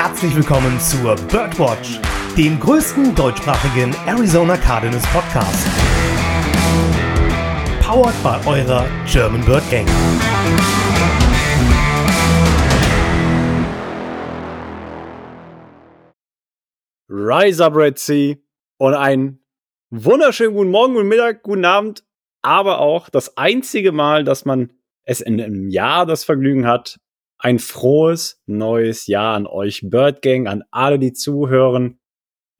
herzlich willkommen zur Birdwatch, dem größten deutschsprachigen Arizona Cardinals Podcast. Powered by eurer German Bird Gang. Rise up, Red Sea und einen wunderschönen guten Morgen, guten Mittag, guten Abend, aber auch das einzige Mal, dass man es in einem Jahr das Vergnügen hat, ein frohes neues Jahr an euch Bird Gang, an alle, die zuhören.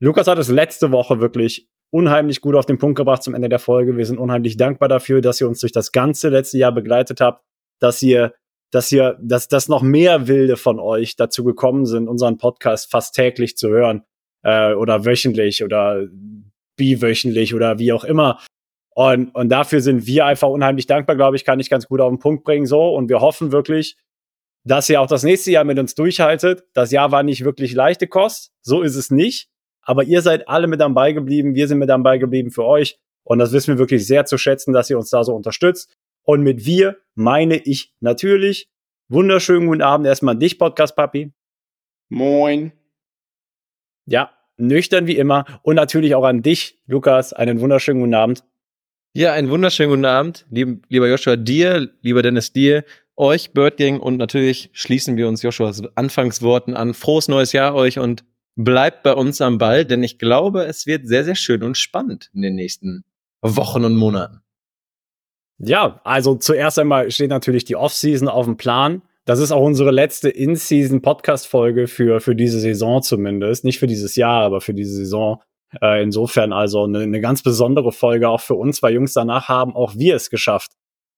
Lukas hat es letzte Woche wirklich unheimlich gut auf den Punkt gebracht zum Ende der Folge. Wir sind unheimlich dankbar dafür, dass ihr uns durch das ganze letzte Jahr begleitet habt, dass ihr, dass ihr, dass, dass noch mehr Wilde von euch dazu gekommen sind, unseren Podcast fast täglich zu hören äh, oder wöchentlich oder biwöchentlich oder wie auch immer. Und, und dafür sind wir einfach unheimlich dankbar, glaube ich, kann ich ganz gut auf den Punkt bringen so. Und wir hoffen wirklich, dass ihr auch das nächste Jahr mit uns durchhaltet. Das Jahr war nicht wirklich leichte Kost, so ist es nicht. Aber ihr seid alle mit dabei geblieben, wir sind mit dabei geblieben für euch. Und das wissen wir wirklich sehr zu schätzen, dass ihr uns da so unterstützt. Und mit wir meine ich natürlich wunderschönen guten Abend erstmal an dich, Podcast Papi. Moin. Ja, nüchtern wie immer. Und natürlich auch an dich, Lukas, einen wunderschönen guten Abend. Ja, einen wunderschönen guten Abend, lieb, lieber Joshua, dir, lieber Dennis, dir, euch, Bird Gang und natürlich schließen wir uns Joshuas Anfangsworten an. Frohes neues Jahr euch und bleibt bei uns am Ball, denn ich glaube, es wird sehr, sehr schön und spannend in den nächsten Wochen und Monaten. Ja, also zuerst einmal steht natürlich die Offseason auf dem Plan. Das ist auch unsere letzte In-Season-Podcast-Folge für, für diese Saison zumindest. Nicht für dieses Jahr, aber für diese Saison. Äh, insofern also eine, eine ganz besondere Folge auch für uns, weil Jungs danach haben auch wir es geschafft.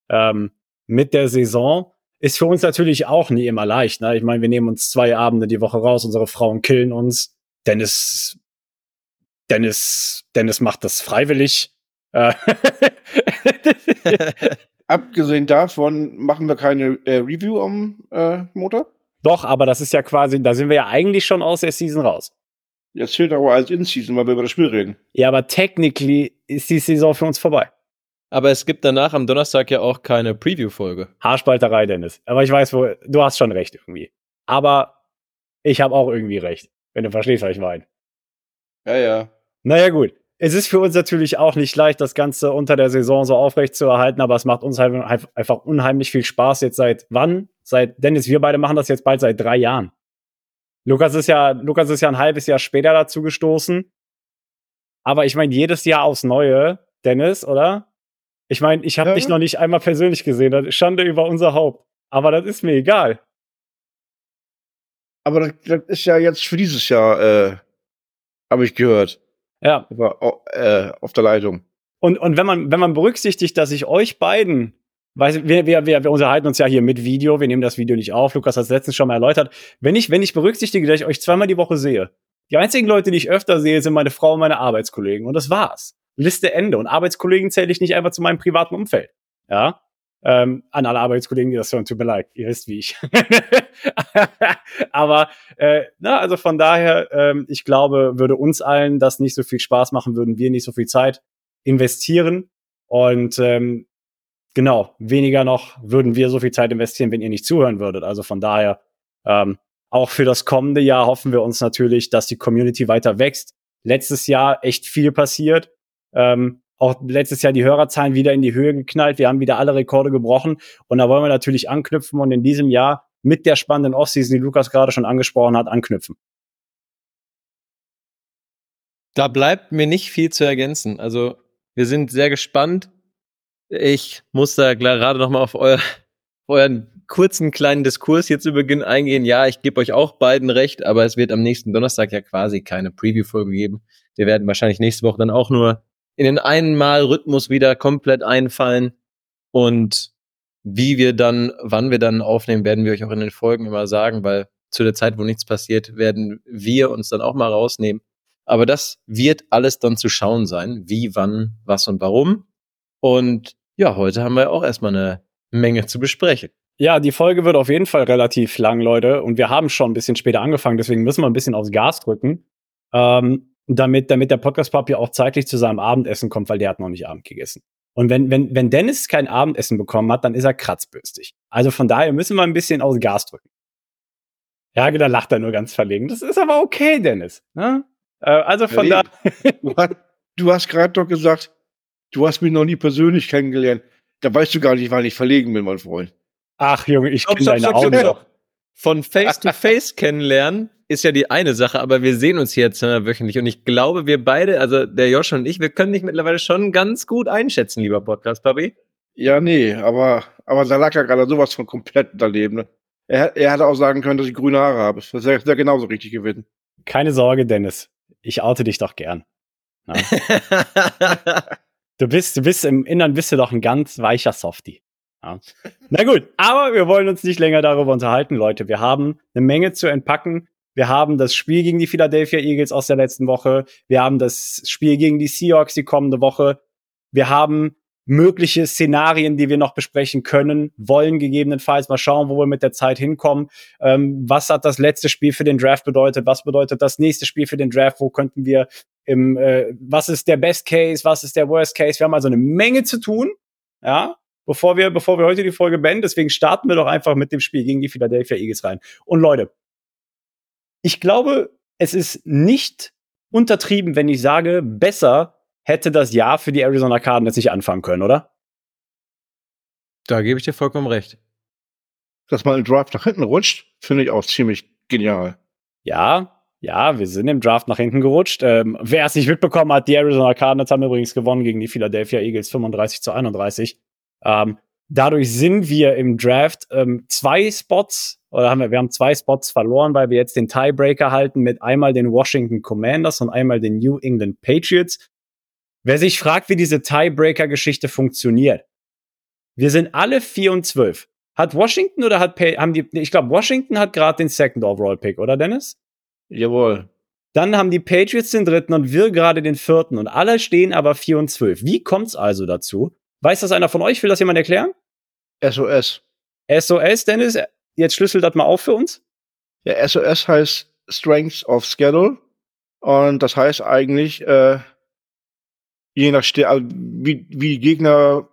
Ähm, mit der Saison ist für uns natürlich auch nie immer leicht. Ne? Ich meine, wir nehmen uns zwei Abende die Woche raus, unsere Frauen killen uns. Dennis, Dennis, Dennis macht das freiwillig. Äh, Abgesehen davon machen wir keine äh, Review am äh, Motor. Doch, aber das ist ja quasi, da sind wir ja eigentlich schon aus der Season raus. Jetzt zählt aber als In-Season, weil wir über das Spiel reden. Ja, aber technically ist die Saison für uns vorbei. Aber es gibt danach am Donnerstag ja auch keine Preview-Folge. Haarspalterei, Dennis. Aber ich weiß, wo, du hast schon recht irgendwie. Aber ich habe auch irgendwie recht, wenn du verstehst, was ich meine. Ja, ja. Naja, gut. Es ist für uns natürlich auch nicht leicht, das Ganze unter der Saison so aufrecht zu erhalten, aber es macht uns halt einfach unheimlich viel Spaß jetzt seit wann? Seit, Dennis, wir beide machen das jetzt bald seit drei Jahren. Lukas ist ja, Lukas ist ja ein halbes Jahr später dazu gestoßen. Aber ich meine, jedes Jahr aufs Neue, Dennis, oder? Ich meine, ich habe ja. dich noch nicht einmal persönlich gesehen. Das Schande über unser Haupt. Aber das ist mir egal. Aber das, das ist ja jetzt für dieses Jahr, äh, habe ich gehört. Ja. War, äh, auf der Leitung. Und, und wenn man, wenn man berücksichtigt, dass ich euch beiden, weiß, wir, wir, wir, wir unterhalten uns ja hier mit Video, wir nehmen das Video nicht auf, Lukas hat es letztens schon mal erläutert. Wenn ich, wenn ich berücksichtige, dass ich euch zweimal die Woche sehe, die einzigen Leute, die ich öfter sehe, sind meine Frau und meine Arbeitskollegen. Und das war's. Liste Ende. Und Arbeitskollegen zähle ich nicht einfach zu meinem privaten Umfeld. Ja. Ähm, an alle Arbeitskollegen, die das hören, tut mir leid, ihr wisst wie ich. Aber äh, na, also von daher, ähm, ich glaube, würde uns allen das nicht so viel Spaß machen, würden wir nicht so viel Zeit investieren. Und ähm, genau, weniger noch würden wir so viel Zeit investieren, wenn ihr nicht zuhören würdet. Also von daher, ähm, auch für das kommende Jahr hoffen wir uns natürlich, dass die Community weiter wächst. Letztes Jahr echt viel passiert. Ähm, auch letztes Jahr die Hörerzahlen wieder in die Höhe geknallt. Wir haben wieder alle Rekorde gebrochen. Und da wollen wir natürlich anknüpfen und in diesem Jahr mit der spannenden Offseason, die Lukas gerade schon angesprochen hat, anknüpfen. Da bleibt mir nicht viel zu ergänzen. Also wir sind sehr gespannt. Ich muss da gerade noch mal auf euer, euren kurzen kleinen Diskurs hier zu Beginn eingehen. Ja, ich gebe euch auch beiden recht, aber es wird am nächsten Donnerstag ja quasi keine Preview-Folge geben. Wir werden wahrscheinlich nächste Woche dann auch nur in den einen Mal Rhythmus wieder komplett einfallen. Und wie wir dann, wann wir dann aufnehmen, werden wir euch auch in den Folgen immer sagen, weil zu der Zeit, wo nichts passiert, werden wir uns dann auch mal rausnehmen. Aber das wird alles dann zu schauen sein. Wie, wann, was und warum. Und ja, heute haben wir auch erstmal eine Menge zu besprechen. Ja, die Folge wird auf jeden Fall relativ lang, Leute. Und wir haben schon ein bisschen später angefangen, deswegen müssen wir ein bisschen aufs Gas drücken. Ähm, damit, damit der Podcast-Papi auch zeitlich zu seinem Abendessen kommt, weil der hat noch nicht Abend gegessen. Und wenn, wenn, wenn Dennis kein Abendessen bekommen hat, dann ist er kratzbürstig. Also von daher müssen wir ein bisschen aus Gas drücken. Ja, da lacht er nur ganz verlegen. Das ist aber okay, Dennis. Ne? Äh, also von Ja, da. Du hast, gerade doch gesagt, du hast mich noch nie persönlich kennengelernt. Da weißt du gar nicht, wann ich verlegen bin, mein Freund. Ach, Junge, ich Stopp, kenne stopp, deine stopp, Augen stopp. doch. Von Face to Face kennenlernen ist ja die eine Sache, aber wir sehen uns jetzt äh, wöchentlich und ich glaube, wir beide, also der Josh und ich, wir können dich mittlerweile schon ganz gut einschätzen, lieber Podcast-Papi. Ja, nee, aber, aber da lag ja gerade sowas von komplett daneben. Ne? Er, er hätte auch sagen können, dass ich grüne Haare habe. Das wäre wär genauso richtig gewesen. Keine Sorge, Dennis. Ich oute dich doch gern. Du bist, du bist im Innern bist du doch ein ganz weicher Softie. Ja. Na gut, aber wir wollen uns nicht länger darüber unterhalten, Leute. Wir haben eine Menge zu entpacken. Wir haben das Spiel gegen die Philadelphia Eagles aus der letzten Woche. Wir haben das Spiel gegen die Seahawks die kommende Woche. Wir haben mögliche Szenarien, die wir noch besprechen können, wollen gegebenenfalls mal schauen, wo wir mit der Zeit hinkommen. Ähm, was hat das letzte Spiel für den Draft bedeutet? Was bedeutet das nächste Spiel für den Draft? Wo könnten wir im, äh, was ist der Best Case? Was ist der Worst Case? Wir haben also eine Menge zu tun. Ja, bevor wir, bevor wir heute die Folge beenden. Deswegen starten wir doch einfach mit dem Spiel gegen die Philadelphia Eagles rein. Und Leute, ich glaube, es ist nicht untertrieben, wenn ich sage, besser hätte das Jahr für die Arizona Cardinals nicht anfangen können, oder? da gebe ich dir vollkommen recht. Dass man im Draft nach hinten rutscht, finde ich auch ziemlich genial. Ja, ja, wir sind im Draft nach hinten gerutscht. Ähm, wer es nicht mitbekommen hat, die Arizona Cardinals haben übrigens gewonnen gegen die Philadelphia Eagles 35 zu 31. Ähm, dadurch sind wir im Draft ähm, zwei Spots, oder haben wir, wir haben zwei Spots verloren, weil wir jetzt den Tiebreaker halten mit einmal den Washington Commanders und einmal den New England Patriots. Wer sich fragt, wie diese Tiebreaker-Geschichte funktioniert, wir sind alle 4 und 12. Hat Washington oder hat haben die, ich glaube, Washington hat gerade den Second Overall Pick, oder Dennis? Jawohl. Dann haben die Patriots den dritten und wir gerade den vierten und alle stehen aber 4 und 12. Wie kommt's also dazu? Weiß das einer von euch? Will das jemand erklären? SOS. SOS, Dennis, jetzt schlüssel das mal auf für uns. Ja, SOS heißt Strength of Schedule. Und das heißt eigentlich, äh, je nach Stär also wie, wie die Gegner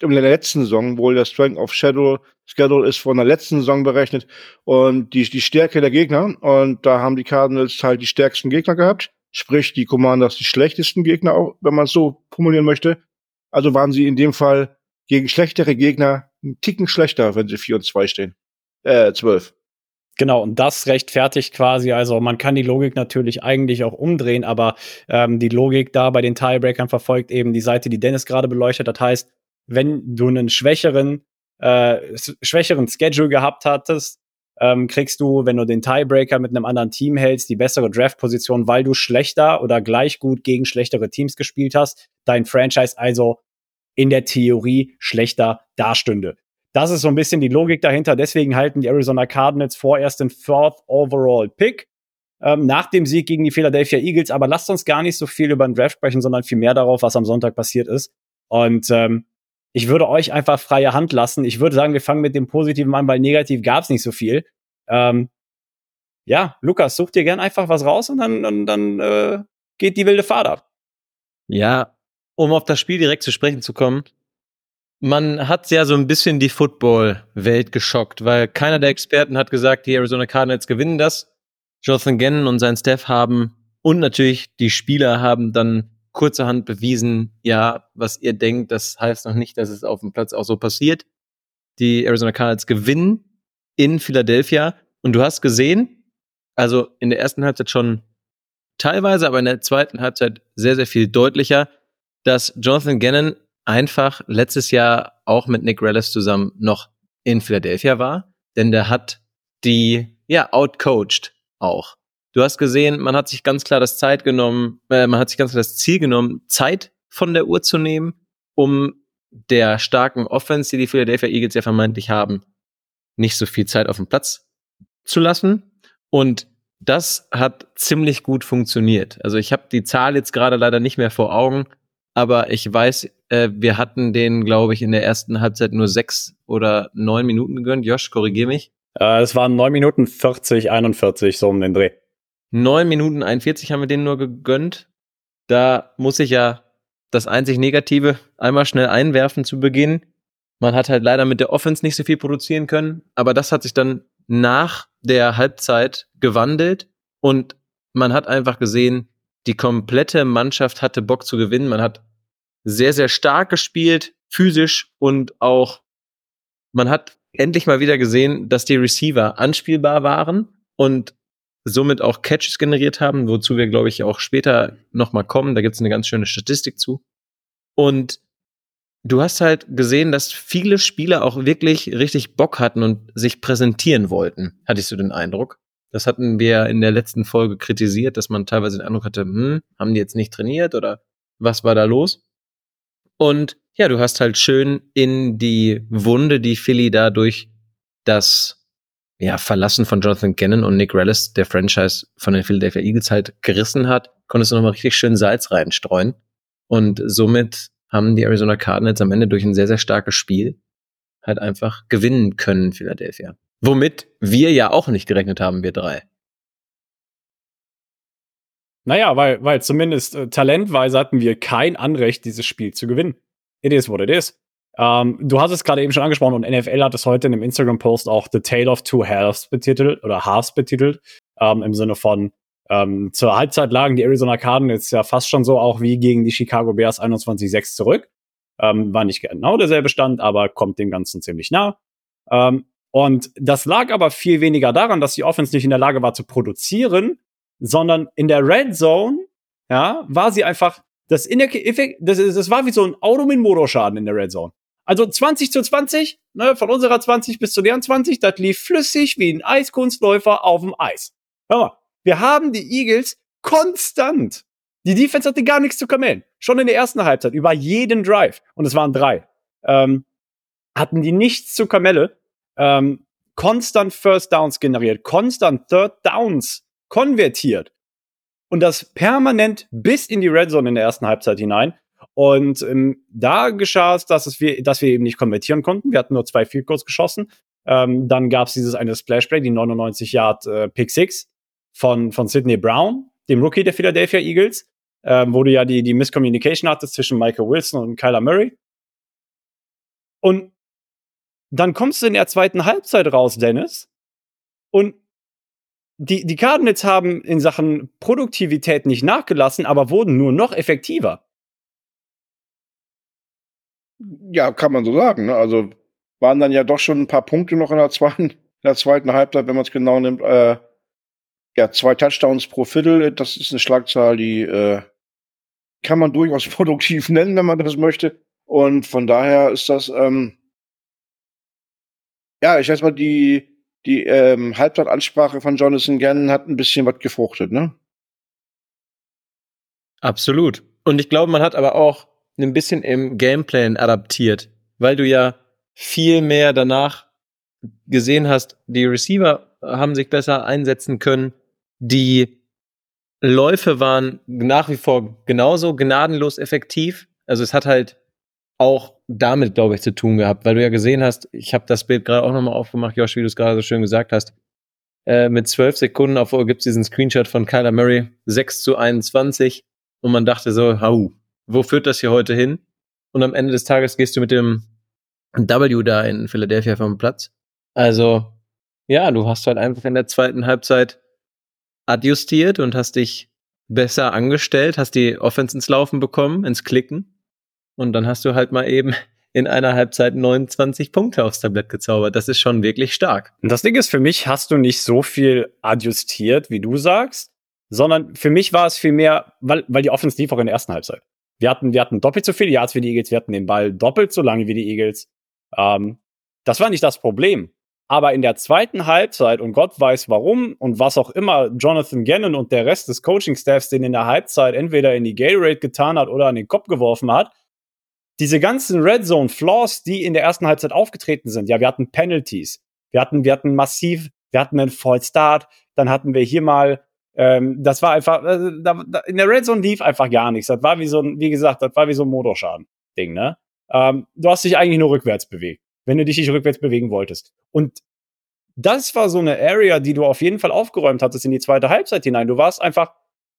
in der letzten Saison, wohl der Strength of Schedule, Schedule ist von der letzten Saison berechnet und die, die Stärke der Gegner. Und da haben die Cardinals halt die stärksten Gegner gehabt. Sprich, die Commanders die schlechtesten Gegner, auch, wenn man es so formulieren möchte. Also waren sie in dem Fall gegen schlechtere Gegner einen Ticken schlechter, wenn sie 4 und 2 stehen. Äh, 12. Genau, und das rechtfertigt quasi, also man kann die Logik natürlich eigentlich auch umdrehen, aber ähm, die Logik da bei den Tiebreakern verfolgt eben die Seite, die Dennis gerade beleuchtet hat. Heißt, wenn du einen schwächeren, äh, schwächeren Schedule gehabt hattest, ähm, kriegst du, wenn du den Tiebreaker mit einem anderen Team hältst, die bessere Draftposition, weil du schlechter oder gleich gut gegen schlechtere Teams gespielt hast, dein Franchise also in der Theorie schlechter dastünde. Das ist so ein bisschen die Logik dahinter. Deswegen halten die Arizona Cardinals vorerst den Fourth Overall Pick ähm, nach dem Sieg gegen die Philadelphia Eagles. Aber lasst uns gar nicht so viel über den Draft sprechen, sondern viel mehr darauf, was am Sonntag passiert ist. Und ähm, ich würde euch einfach freie Hand lassen. Ich würde sagen, wir fangen mit dem Positiven an, weil negativ gab es nicht so viel. Ähm, ja, Lukas, such dir gern einfach was raus und dann, dann, dann äh, geht die wilde Fahrt ab. Ja, um auf das Spiel direkt zu sprechen zu kommen. Man hat ja so ein bisschen die Football-Welt geschockt, weil keiner der Experten hat gesagt, die Arizona Cardinals gewinnen das. Jonathan Gannon und sein Staff haben und natürlich die Spieler haben dann kurzerhand bewiesen, ja, was ihr denkt, das heißt noch nicht, dass es auf dem Platz auch so passiert. Die Arizona Cardinals gewinnen in Philadelphia und du hast gesehen, also in der ersten Halbzeit schon teilweise, aber in der zweiten Halbzeit sehr, sehr viel deutlicher, dass Jonathan Gannon einfach letztes Jahr auch mit Nick Rellis zusammen noch in Philadelphia war, denn der hat die, ja, outcoached auch. Du hast gesehen, man hat sich ganz klar das Zeit genommen, äh, man hat sich ganz klar das Ziel genommen, Zeit von der Uhr zu nehmen, um der starken Offense, die die Philadelphia Eagles ja vermeintlich haben, nicht so viel Zeit auf dem Platz zu lassen. Und das hat ziemlich gut funktioniert. Also ich habe die Zahl jetzt gerade leider nicht mehr vor Augen, aber ich weiß, äh, wir hatten den, glaube ich, in der ersten Halbzeit nur sechs oder neun Minuten gegönnt. Josh, korrigier mich. Äh, es waren neun Minuten 40, 41, so um den Dreh. Neun Minuten 41 haben wir denen nur gegönnt. Da muss ich ja das einzig Negative einmal schnell einwerfen zu Beginn. Man hat halt leider mit der Offense nicht so viel produzieren können, aber das hat sich dann nach der Halbzeit gewandelt und man hat einfach gesehen, die komplette Mannschaft hatte Bock zu gewinnen. Man hat sehr, sehr stark gespielt, physisch und auch man hat endlich mal wieder gesehen, dass die Receiver anspielbar waren und somit auch Catches generiert haben, wozu wir, glaube ich, auch später nochmal kommen. Da gibt es eine ganz schöne Statistik zu. Und du hast halt gesehen, dass viele Spieler auch wirklich richtig Bock hatten und sich präsentieren wollten, hattest du den Eindruck. Das hatten wir in der letzten Folge kritisiert, dass man teilweise den Eindruck hatte, hm, haben die jetzt nicht trainiert oder was war da los? Und ja, du hast halt schön in die Wunde, die Philly dadurch das ja, Verlassen von Jonathan Gannon und Nick Rellis, der Franchise von den Philadelphia Eagles halt gerissen hat, konntest du nochmal richtig schön Salz reinstreuen. Und somit haben die Arizona Cardinals am Ende durch ein sehr, sehr starkes Spiel halt einfach gewinnen können, Philadelphia. Womit wir ja auch nicht gerechnet haben, wir drei. Naja, weil, weil zumindest äh, talentweise hatten wir kein Anrecht, dieses Spiel zu gewinnen. It is what it is. Ähm, du hast es gerade eben schon angesprochen und NFL hat es heute in einem Instagram-Post auch The Tale of Two Halves betitelt oder Halves betitelt, ähm, im Sinne von ähm, zur Halbzeit lagen die Arizona Cardinals ja fast schon so auch wie gegen die Chicago Bears 21-6 zurück. Ähm, war nicht genau derselbe Stand, aber kommt dem Ganzen ziemlich nah. Ähm, und das lag aber viel weniger daran, dass die Offense nicht in der Lage war zu produzieren, sondern in der Red Zone, ja, war sie einfach, das, in der, das, das war wie so ein Auto mit Motorschaden in der Red Zone. Also 20 zu 20, ne, von unserer 20 bis zu deren 20, das lief flüssig wie ein Eiskunstläufer auf dem Eis. Hör mal, wir haben die Eagles konstant. Die Defense hatte gar nichts zu kamellen. Schon in der ersten Halbzeit, über jeden Drive, und es waren drei, ähm, hatten die nichts zu Kamelle. Ähm, konstant First Downs generiert, konstant Third Downs konvertiert. Und das permanent bis in die Red Zone in der ersten Halbzeit hinein. Und ähm, da geschah es, dass, es wir, dass wir eben nicht konvertieren konnten. Wir hatten nur zwei Field Goals geschossen. Ähm, dann gab es dieses eine Splashplay, die 99 Yard äh, Pick Six von, von Sidney Brown, dem Rookie der Philadelphia Eagles, ähm, wo du ja die, die Miscommunication hattest zwischen Michael Wilson und Kyler Murray. Und dann kommst du in der zweiten Halbzeit raus, Dennis, und die, die Cardinals haben in Sachen Produktivität nicht nachgelassen, aber wurden nur noch effektiver. Ja, kann man so sagen. Ne? Also waren dann ja doch schon ein paar Punkte noch in der zweiten, in der zweiten Halbzeit, wenn man es genau nimmt. Äh, ja, zwei Touchdowns pro Viertel, das ist eine Schlagzahl, die äh, kann man durchaus produktiv nennen, wenn man das möchte. Und von daher ist das, ähm, ja, ich weiß mal, die, die ähm, Halbzeitansprache von Jonathan Gannon hat ein bisschen was gefruchtet, ne? Absolut. Und ich glaube, man hat aber auch ein bisschen im Gameplan adaptiert, weil du ja viel mehr danach gesehen hast, die Receiver haben sich besser einsetzen können, die Läufe waren nach wie vor genauso gnadenlos effektiv. Also es hat halt auch damit, glaube ich, zu tun gehabt, weil du ja gesehen hast, ich habe das Bild gerade auch nochmal aufgemacht, Josh, wie du es gerade so schön gesagt hast. Äh, mit zwölf Sekunden auf gibt es diesen Screenshot von Kyler Murray, 6 zu 21. Und man dachte so, hau, wo führt das hier heute hin? Und am Ende des Tages gehst du mit dem W da in Philadelphia vom Platz. Also, ja, du hast halt einfach in der zweiten Halbzeit adjustiert und hast dich besser angestellt, hast die Offense ins Laufen bekommen, ins Klicken. Und dann hast du halt mal eben in einer Halbzeit 29 Punkte aufs Tablett gezaubert. Das ist schon wirklich stark. Und das Ding ist, für mich hast du nicht so viel adjustiert, wie du sagst, sondern für mich war es viel mehr, weil, weil die Offense lief auch in der ersten Halbzeit. Wir hatten, wir hatten doppelt so viele Yards wie die Eagles, wir hatten den Ball doppelt so lange wie die Eagles. Ähm, das war nicht das Problem. Aber in der zweiten Halbzeit, und Gott weiß warum und was auch immer Jonathan Gannon und der Rest des Coaching-Staffs den in der Halbzeit entweder in die Gatorade getan hat oder an den Kopf geworfen hat, diese ganzen Red Zone Flaws, die in der ersten Halbzeit aufgetreten sind, ja, wir hatten Penalties, wir hatten, wir hatten massiv, wir hatten einen Fall Start, dann hatten wir hier mal ähm, das war einfach, äh, da, da, in der Red Zone lief einfach gar nichts. Das war wie so ein, wie gesagt, das war wie so ein Motorschaden-Ding, ne? Ähm, du hast dich eigentlich nur rückwärts bewegt, wenn du dich nicht rückwärts bewegen wolltest. Und das war so eine Area, die du auf jeden Fall aufgeräumt hattest in die zweite Halbzeit hinein. Du warst einfach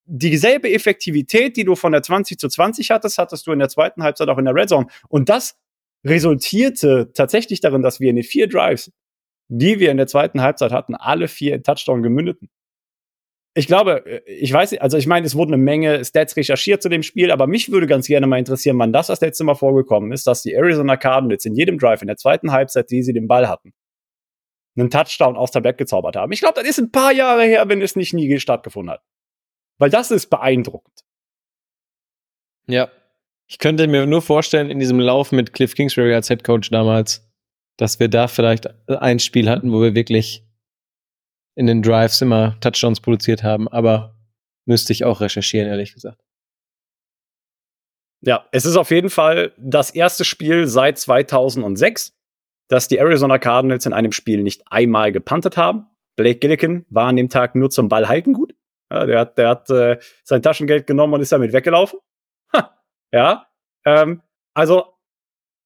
dieselbe Effektivität, die du von der 20 zu 20 hattest, hattest du in der zweiten Halbzeit auch in der Red Zone. Und das resultierte tatsächlich darin, dass wir in den vier Drives die wir in der zweiten Halbzeit hatten, alle vier in Touchdown gemündeten. Ich glaube, äh, ich weiß, also ich meine, es wurden eine Menge Stats recherchiert zu dem Spiel, aber mich würde ganz gerne mal interessieren, wann das das letzte Mal vorgekommen ist, dass die Arizona Cardinals in jedem Drive in der zweiten Halbzeit, die sie den Ball hatten, einen Touchdown aus der Blatt gezaubert haben. Ich glaube, das ist ein paar Jahre her, wenn es nicht nie stattgefunden hat. Weil das ist beeindruckend. Ja. Ich könnte mir nur vorstellen, in diesem Lauf mit Cliff Kingsbury als Head Coach damals, dass wir da vielleicht ein Spiel hatten, wo wir wirklich in den Drives immer Touchdowns produziert haben, aber müsste ich auch recherchieren, ehrlich gesagt. Ja, es ist auf jeden Fall das erste Spiel seit 2006, dass die Arizona Cardinals in einem Spiel nicht einmal gepuntet haben. Blake Gillikin war an dem Tag nur zum Ball halten gut. Ja, der hat, der hat äh, sein Taschengeld genommen und ist damit weggelaufen. Ha, ja, ähm, also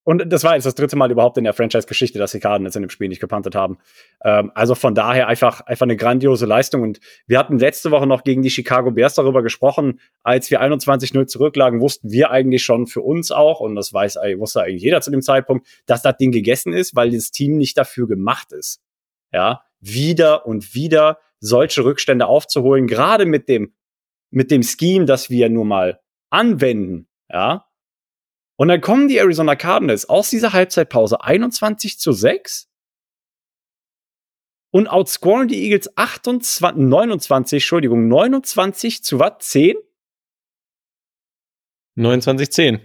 und das war jetzt das dritte Mal überhaupt in der Franchise-Geschichte, dass die Cardinals in dem Spiel nicht gepantet haben. Ähm, also von daher einfach, einfach eine grandiose Leistung. Und wir hatten letzte Woche noch gegen die Chicago Bears darüber gesprochen. Als wir 21-0 zurücklagen, wussten wir eigentlich schon für uns auch, und das weiß, wusste eigentlich jeder zu dem Zeitpunkt, dass das Ding gegessen ist, weil das Team nicht dafür gemacht ist. Ja, wieder und wieder solche Rückstände aufzuholen, gerade mit dem, mit dem Scheme, das wir nur mal anwenden, ja. Und dann kommen die Arizona Cardinals aus dieser Halbzeitpause 21 zu 6 und outscoren die Eagles 28, 29, Entschuldigung, 29 zu was? 10? 29 10.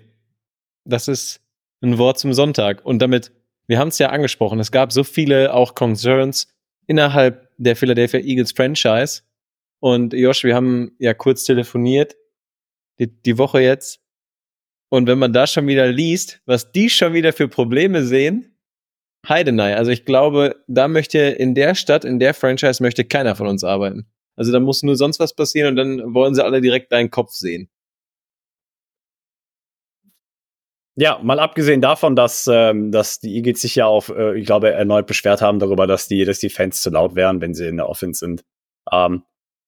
Das ist ein Wort zum Sonntag. Und damit, wir haben es ja angesprochen, es gab so viele auch Concerns innerhalb der Philadelphia Eagles Franchise. Und Josh, wir haben ja kurz telefoniert, die, die Woche jetzt. Und wenn man da schon wieder liest, was die schon wieder für Probleme sehen, Heidenei. Also ich glaube, da möchte in der Stadt, in der Franchise möchte keiner von uns arbeiten. Also da muss nur sonst was passieren und dann wollen sie alle direkt deinen Kopf sehen. Ja, mal abgesehen davon, dass, ähm, dass die Eagles sich ja auf, äh, ich glaube, erneut beschwert haben darüber, dass die, dass die Fans zu laut wären, wenn sie in der Offense sind. Ähm,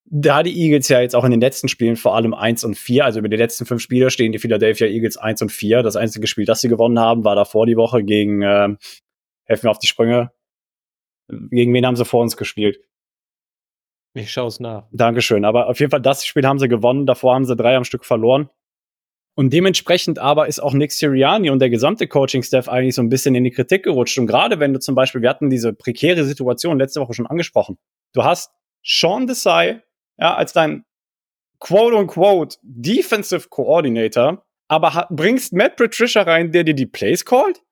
da die Eagles ja jetzt auch in den letzten Spielen vor allem 1 und 4, also über die letzten fünf Spiele stehen die Philadelphia Eagles 1 und 4. Das einzige Spiel, das sie gewonnen haben, war davor die Woche gegen, äh, helfen mir auf die Sprünge. Gegen wen haben sie vor uns gespielt? Ich schaue es nach. Dankeschön. Aber auf jeden Fall, das Spiel haben sie gewonnen. Davor haben sie drei am Stück verloren. Und dementsprechend aber ist auch Nick Sirianni und der gesamte Coaching-Staff eigentlich so ein bisschen in die Kritik gerutscht. Und gerade wenn du zum Beispiel, wir hatten diese prekäre Situation letzte Woche schon angesprochen. Du hast Sean Desai, ja, als dein quote-unquote Defensive Coordinator, aber bringst Matt Patricia rein, der dir die Plays callt?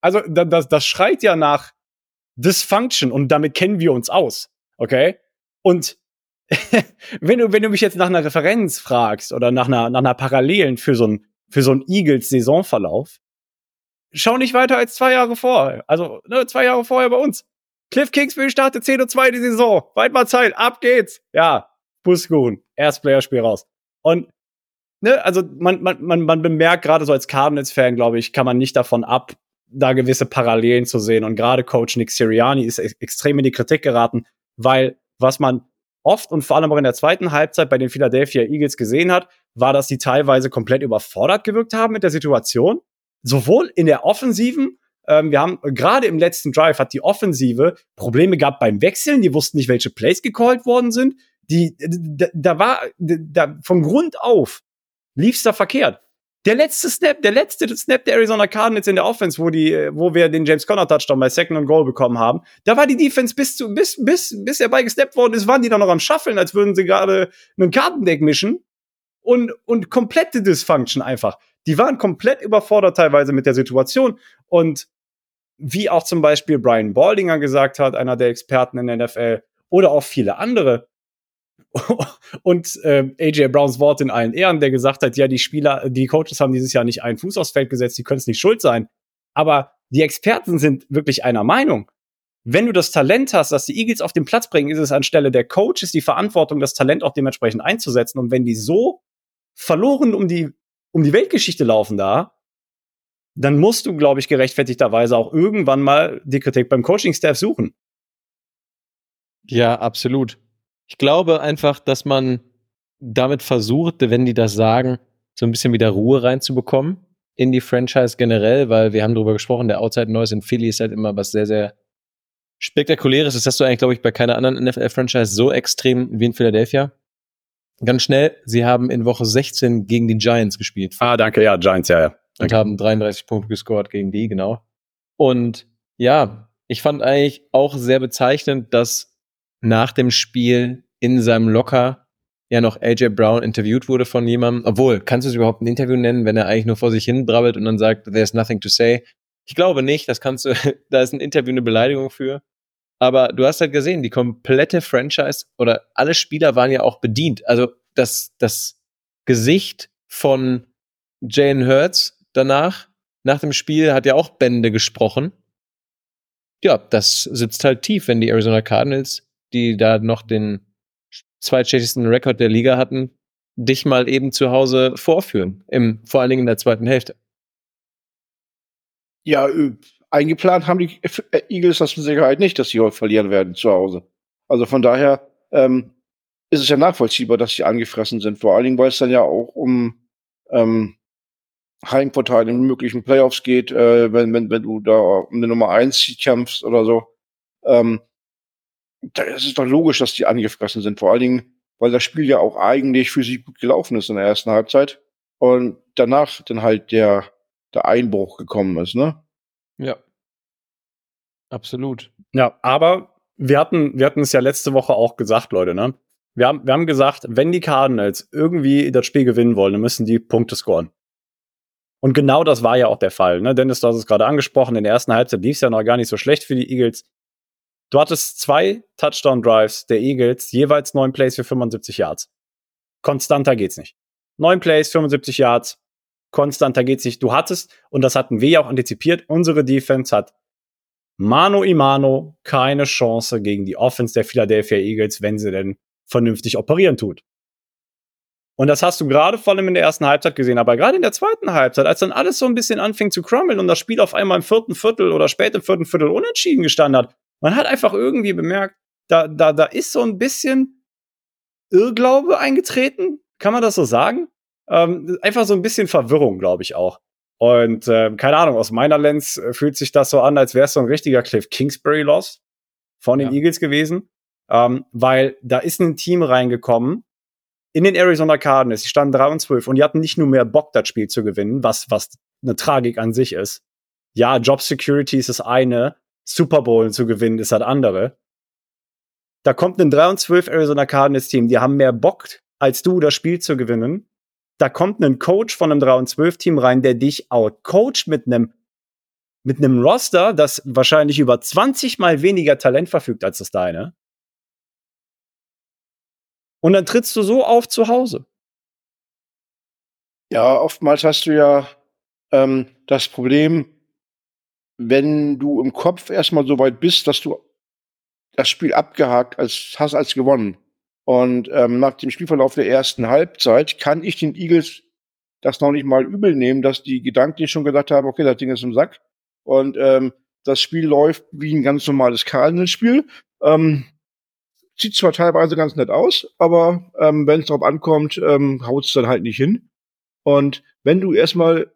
Also, das, das schreit ja nach Dysfunction und damit kennen wir uns aus. Okay? Und wenn du, wenn du mich jetzt nach einer Referenz fragst oder nach einer, nach einer Parallelen für so ein, für so ein Eagles Saisonverlauf, schau nicht weiter als zwei Jahre vor. Also, ne, zwei Jahre vorher bei uns. Cliff Kingsbury startet 10 und 2 die Saison. Weit mal Zeit, ab geht's. Ja, Buskuhn, Erstplayerspiel raus. Und, ne, also man, man, man, man bemerkt gerade so als Cardinals-Fan, glaube ich, kann man nicht davon ab, da gewisse Parallelen zu sehen. Und gerade Coach Nick Siriani ist extrem in die Kritik geraten, weil was man oft und vor allem auch in der zweiten Halbzeit bei den Philadelphia Eagles gesehen hat, war, dass sie teilweise komplett überfordert gewirkt haben mit der Situation. Sowohl in der Offensiven, ähm, wir haben gerade im letzten Drive hat die Offensive Probleme gehabt beim Wechseln, die wussten nicht, welche Plays gecallt worden sind. Die, da, da war, da, von Grund auf lief's da verkehrt. Der letzte Snap, der letzte Snap der Arizona Cardinals in der Offense, wo die, wo wir den James Conner Touchdown bei Second and Goal bekommen haben, da war die Defense bis zu, bis, bis, bis er bei gesnappt worden ist, waren die da noch am Shuffeln, als würden sie gerade einen Kartendeck mischen und, und komplette Dysfunction einfach. Die waren komplett überfordert teilweise mit der Situation und wie auch zum Beispiel Brian Baldinger gesagt hat, einer der Experten in der NFL, oder auch viele andere, und äh, AJ Browns Wort in allen Ehren, der gesagt hat, ja, die Spieler, die Coaches haben dieses Jahr nicht einen Fuß aufs Feld gesetzt, die können es nicht schuld sein. Aber die Experten sind wirklich einer Meinung. Wenn du das Talent hast, dass die Eagles auf den Platz bringen, ist es anstelle der Coaches die Verantwortung, das Talent auch dementsprechend einzusetzen. Und wenn die so verloren um die, um die Weltgeschichte laufen da, dann musst du, glaube ich, gerechtfertigterweise auch irgendwann mal die Kritik beim Coaching-Staff suchen. Ja, absolut. Ich glaube einfach, dass man damit versucht, wenn die das sagen, so ein bisschen wieder Ruhe reinzubekommen in die Franchise generell, weil wir haben darüber gesprochen, der Outside Noise in Philly ist halt immer was sehr, sehr Spektakuläres, das hast du eigentlich, glaube ich, bei keiner anderen NFL-Franchise so extrem wie in Philadelphia. Ganz schnell, sie haben in Woche 16 gegen die Giants gespielt. Ah, danke, ja, Giants, ja, ja. Und haben 33 Punkte gescored gegen die, genau. Und ja, ich fand eigentlich auch sehr bezeichnend, dass nach dem Spiel in seinem Locker ja noch AJ Brown interviewt wurde von jemandem. Obwohl, kannst du es überhaupt ein Interview nennen, wenn er eigentlich nur vor sich hin brabbelt und dann sagt, there's nothing to say? Ich glaube nicht, das kannst du, da ist ein Interview eine Beleidigung für. Aber du hast halt gesehen, die komplette Franchise oder alle Spieler waren ja auch bedient. Also das, das Gesicht von Jane Hurts danach, nach dem Spiel, hat ja auch Bände gesprochen. Ja, das sitzt halt tief, wenn die Arizona Cardinals, die da noch den zweitschlechtesten Rekord der Liga hatten, dich mal eben zu Hause vorführen. Im, vor allen Dingen in der zweiten Hälfte. Ja, äh, eingeplant haben die äh, Eagles das mit Sicherheit nicht, dass sie heute verlieren werden zu Hause. Also von daher ähm, ist es ja nachvollziehbar, dass sie angefressen sind. Vor allen Dingen, weil es dann ja auch um ähm, Heimvorteil in möglichen Playoffs geht, äh, wenn, wenn, wenn du da um eine Nummer 1 kämpfst oder so. Ähm, da ist es doch logisch, dass die angefressen sind. Vor allen Dingen, weil das Spiel ja auch eigentlich für sie gut gelaufen ist in der ersten Halbzeit. Und danach dann halt der, der Einbruch gekommen ist, ne? Ja. Absolut. Ja, aber wir hatten, wir hatten es ja letzte Woche auch gesagt, Leute, ne? Wir haben, wir haben gesagt, wenn die Cardinals irgendwie das Spiel gewinnen wollen, dann müssen die Punkte scoren. Und genau das war ja auch der Fall. Ne? Dennis, du hast es gerade angesprochen, in der ersten Halbzeit lief es ja noch gar nicht so schlecht für die Eagles. Du hattest zwei Touchdown-Drives der Eagles, jeweils neun Plays für 75 Yards. Konstanter geht's nicht. Neun Plays, 75 Yards. Konstanter geht's nicht. Du hattest, und das hatten wir ja auch antizipiert, unsere Defense hat mano i mano keine Chance gegen die Offense der Philadelphia Eagles, wenn sie denn vernünftig operieren tut. Und das hast du gerade vor allem in der ersten Halbzeit gesehen, aber gerade in der zweiten Halbzeit, als dann alles so ein bisschen anfing zu crummeln und das Spiel auf einmal im vierten Viertel oder spät im vierten Viertel unentschieden gestanden hat, man hat einfach irgendwie bemerkt, da, da, da ist so ein bisschen Irrglaube eingetreten. Kann man das so sagen? Ähm, einfach so ein bisschen Verwirrung, glaube ich auch. Und äh, keine Ahnung, aus meiner Lens äh, fühlt sich das so an, als wäre es so ein richtiger Cliff Kingsbury Loss von den ja. Eagles gewesen. Ähm, weil da ist ein Team reingekommen in den Arizona Cardinals, die standen 3 und 12 und die hatten nicht nur mehr Bock, das Spiel zu gewinnen, was, was eine Tragik an sich ist. Ja, Job Security ist das eine, Super Bowl zu gewinnen ist das andere. Da kommt ein 3 und 12 Arizona Cardinals Team, die haben mehr Bock als du, das Spiel zu gewinnen. Da kommt ein Coach von einem 3 und 12 Team rein, der dich outcoacht mit einem mit einem Roster, das wahrscheinlich über 20 mal weniger Talent verfügt als das deine. Und dann trittst du so auf zu Hause. Ja, oftmals hast du ja ähm, das Problem, wenn du im Kopf erstmal so weit bist, dass du das Spiel abgehakt als, hast als gewonnen. Und ähm, nach dem Spielverlauf der ersten Halbzeit kann ich den Eagles das noch nicht mal übel nehmen, dass die gedanklich schon gedacht haben, okay, das Ding ist im Sack. Und ähm, das Spiel läuft wie ein ganz normales Cardinals-Spiel. Ähm, sieht zwar teilweise ganz nett aus, aber ähm, wenn es darauf ankommt, ähm, haut es dann halt nicht hin. Und wenn du erstmal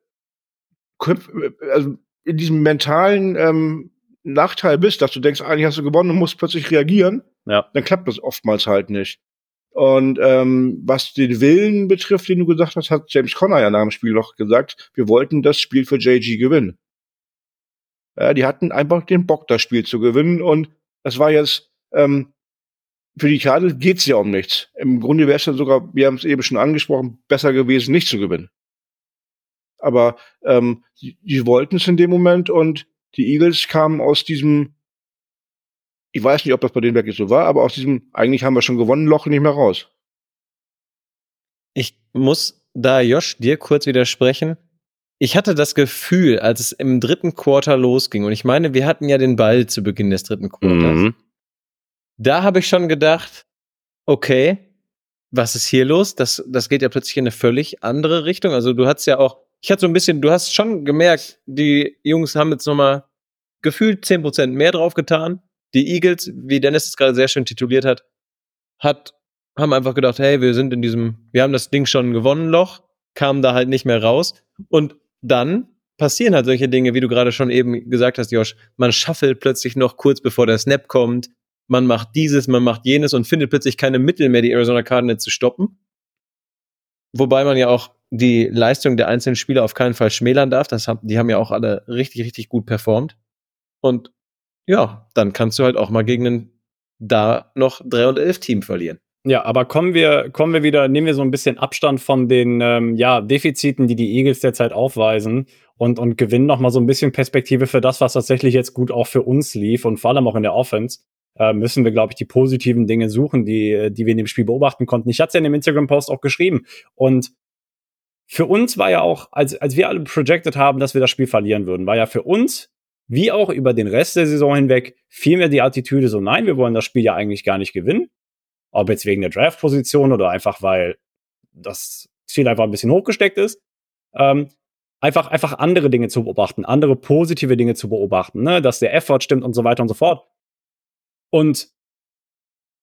also in diesem mentalen ähm, Nachteil bist, dass du denkst, eigentlich hast du gewonnen und musst plötzlich reagieren, ja. dann klappt das oftmals halt nicht. Und ähm, was den Willen betrifft, den du gesagt hast, hat James Conner ja nach dem Spiel noch gesagt, wir wollten das Spiel für JG gewinnen. Ja, die hatten einfach den Bock, das Spiel zu gewinnen. Und das war jetzt, ähm, für die Karte geht's ja um nichts. Im Grunde wäre es dann sogar, wir haben es eben schon angesprochen, besser gewesen, nicht zu gewinnen. Aber ähm, die, die wollten es in dem Moment und die Eagles kamen aus diesem, ich weiß nicht, ob das bei denen wirklich so war, aber aus diesem, eigentlich haben wir schon gewonnen, Loch nicht mehr raus. Ich muss da, Josh, dir kurz widersprechen. Ich hatte das Gefühl, als es im dritten Quarter losging, und ich meine, wir hatten ja den Ball zu Beginn des dritten Quarters. Mhm. Da habe ich schon gedacht, okay, was ist hier los? Das, das geht ja plötzlich in eine völlig andere Richtung. Also du hast ja auch ich hatte so ein bisschen, du hast schon gemerkt, die Jungs haben jetzt nochmal gefühlt 10% mehr drauf getan. Die Eagles, wie Dennis es gerade sehr schön tituliert hat, hat, haben einfach gedacht, hey, wir sind in diesem, wir haben das Ding schon gewonnen, Loch, kamen da halt nicht mehr raus. Und dann passieren halt solche Dinge, wie du gerade schon eben gesagt hast, Josh. Man schaffelt plötzlich noch kurz bevor der Snap kommt. Man macht dieses, man macht jenes und findet plötzlich keine Mittel mehr, die Arizona Cardinals zu stoppen. Wobei man ja auch die Leistung der einzelnen Spieler auf keinen Fall schmälern darf. Das haben, die haben ja auch alle richtig, richtig gut performt. Und ja, dann kannst du halt auch mal gegen ein da noch 3 und 11 Team verlieren. Ja, aber kommen wir, kommen wir wieder, nehmen wir so ein bisschen Abstand von den ähm, ja, Defiziten, die die Eagles derzeit aufweisen und, und gewinnen noch mal so ein bisschen Perspektive für das, was tatsächlich jetzt gut auch für uns lief und vor allem auch in der Offense. Äh, müssen wir, glaube ich, die positiven Dinge suchen, die, die wir in dem Spiel beobachten konnten. Ich hatte es ja in dem Instagram-Post auch geschrieben. Und für uns war ja auch, als, als wir alle projected haben, dass wir das Spiel verlieren würden, war ja für uns, wie auch über den Rest der Saison hinweg, vielmehr die Attitüde so, nein, wir wollen das Spiel ja eigentlich gar nicht gewinnen. Ob jetzt wegen der Draft-Position oder einfach, weil das Ziel einfach ein bisschen hochgesteckt ist. Ähm, einfach, einfach andere Dinge zu beobachten, andere positive Dinge zu beobachten, ne? dass der Effort stimmt und so weiter und so fort. Und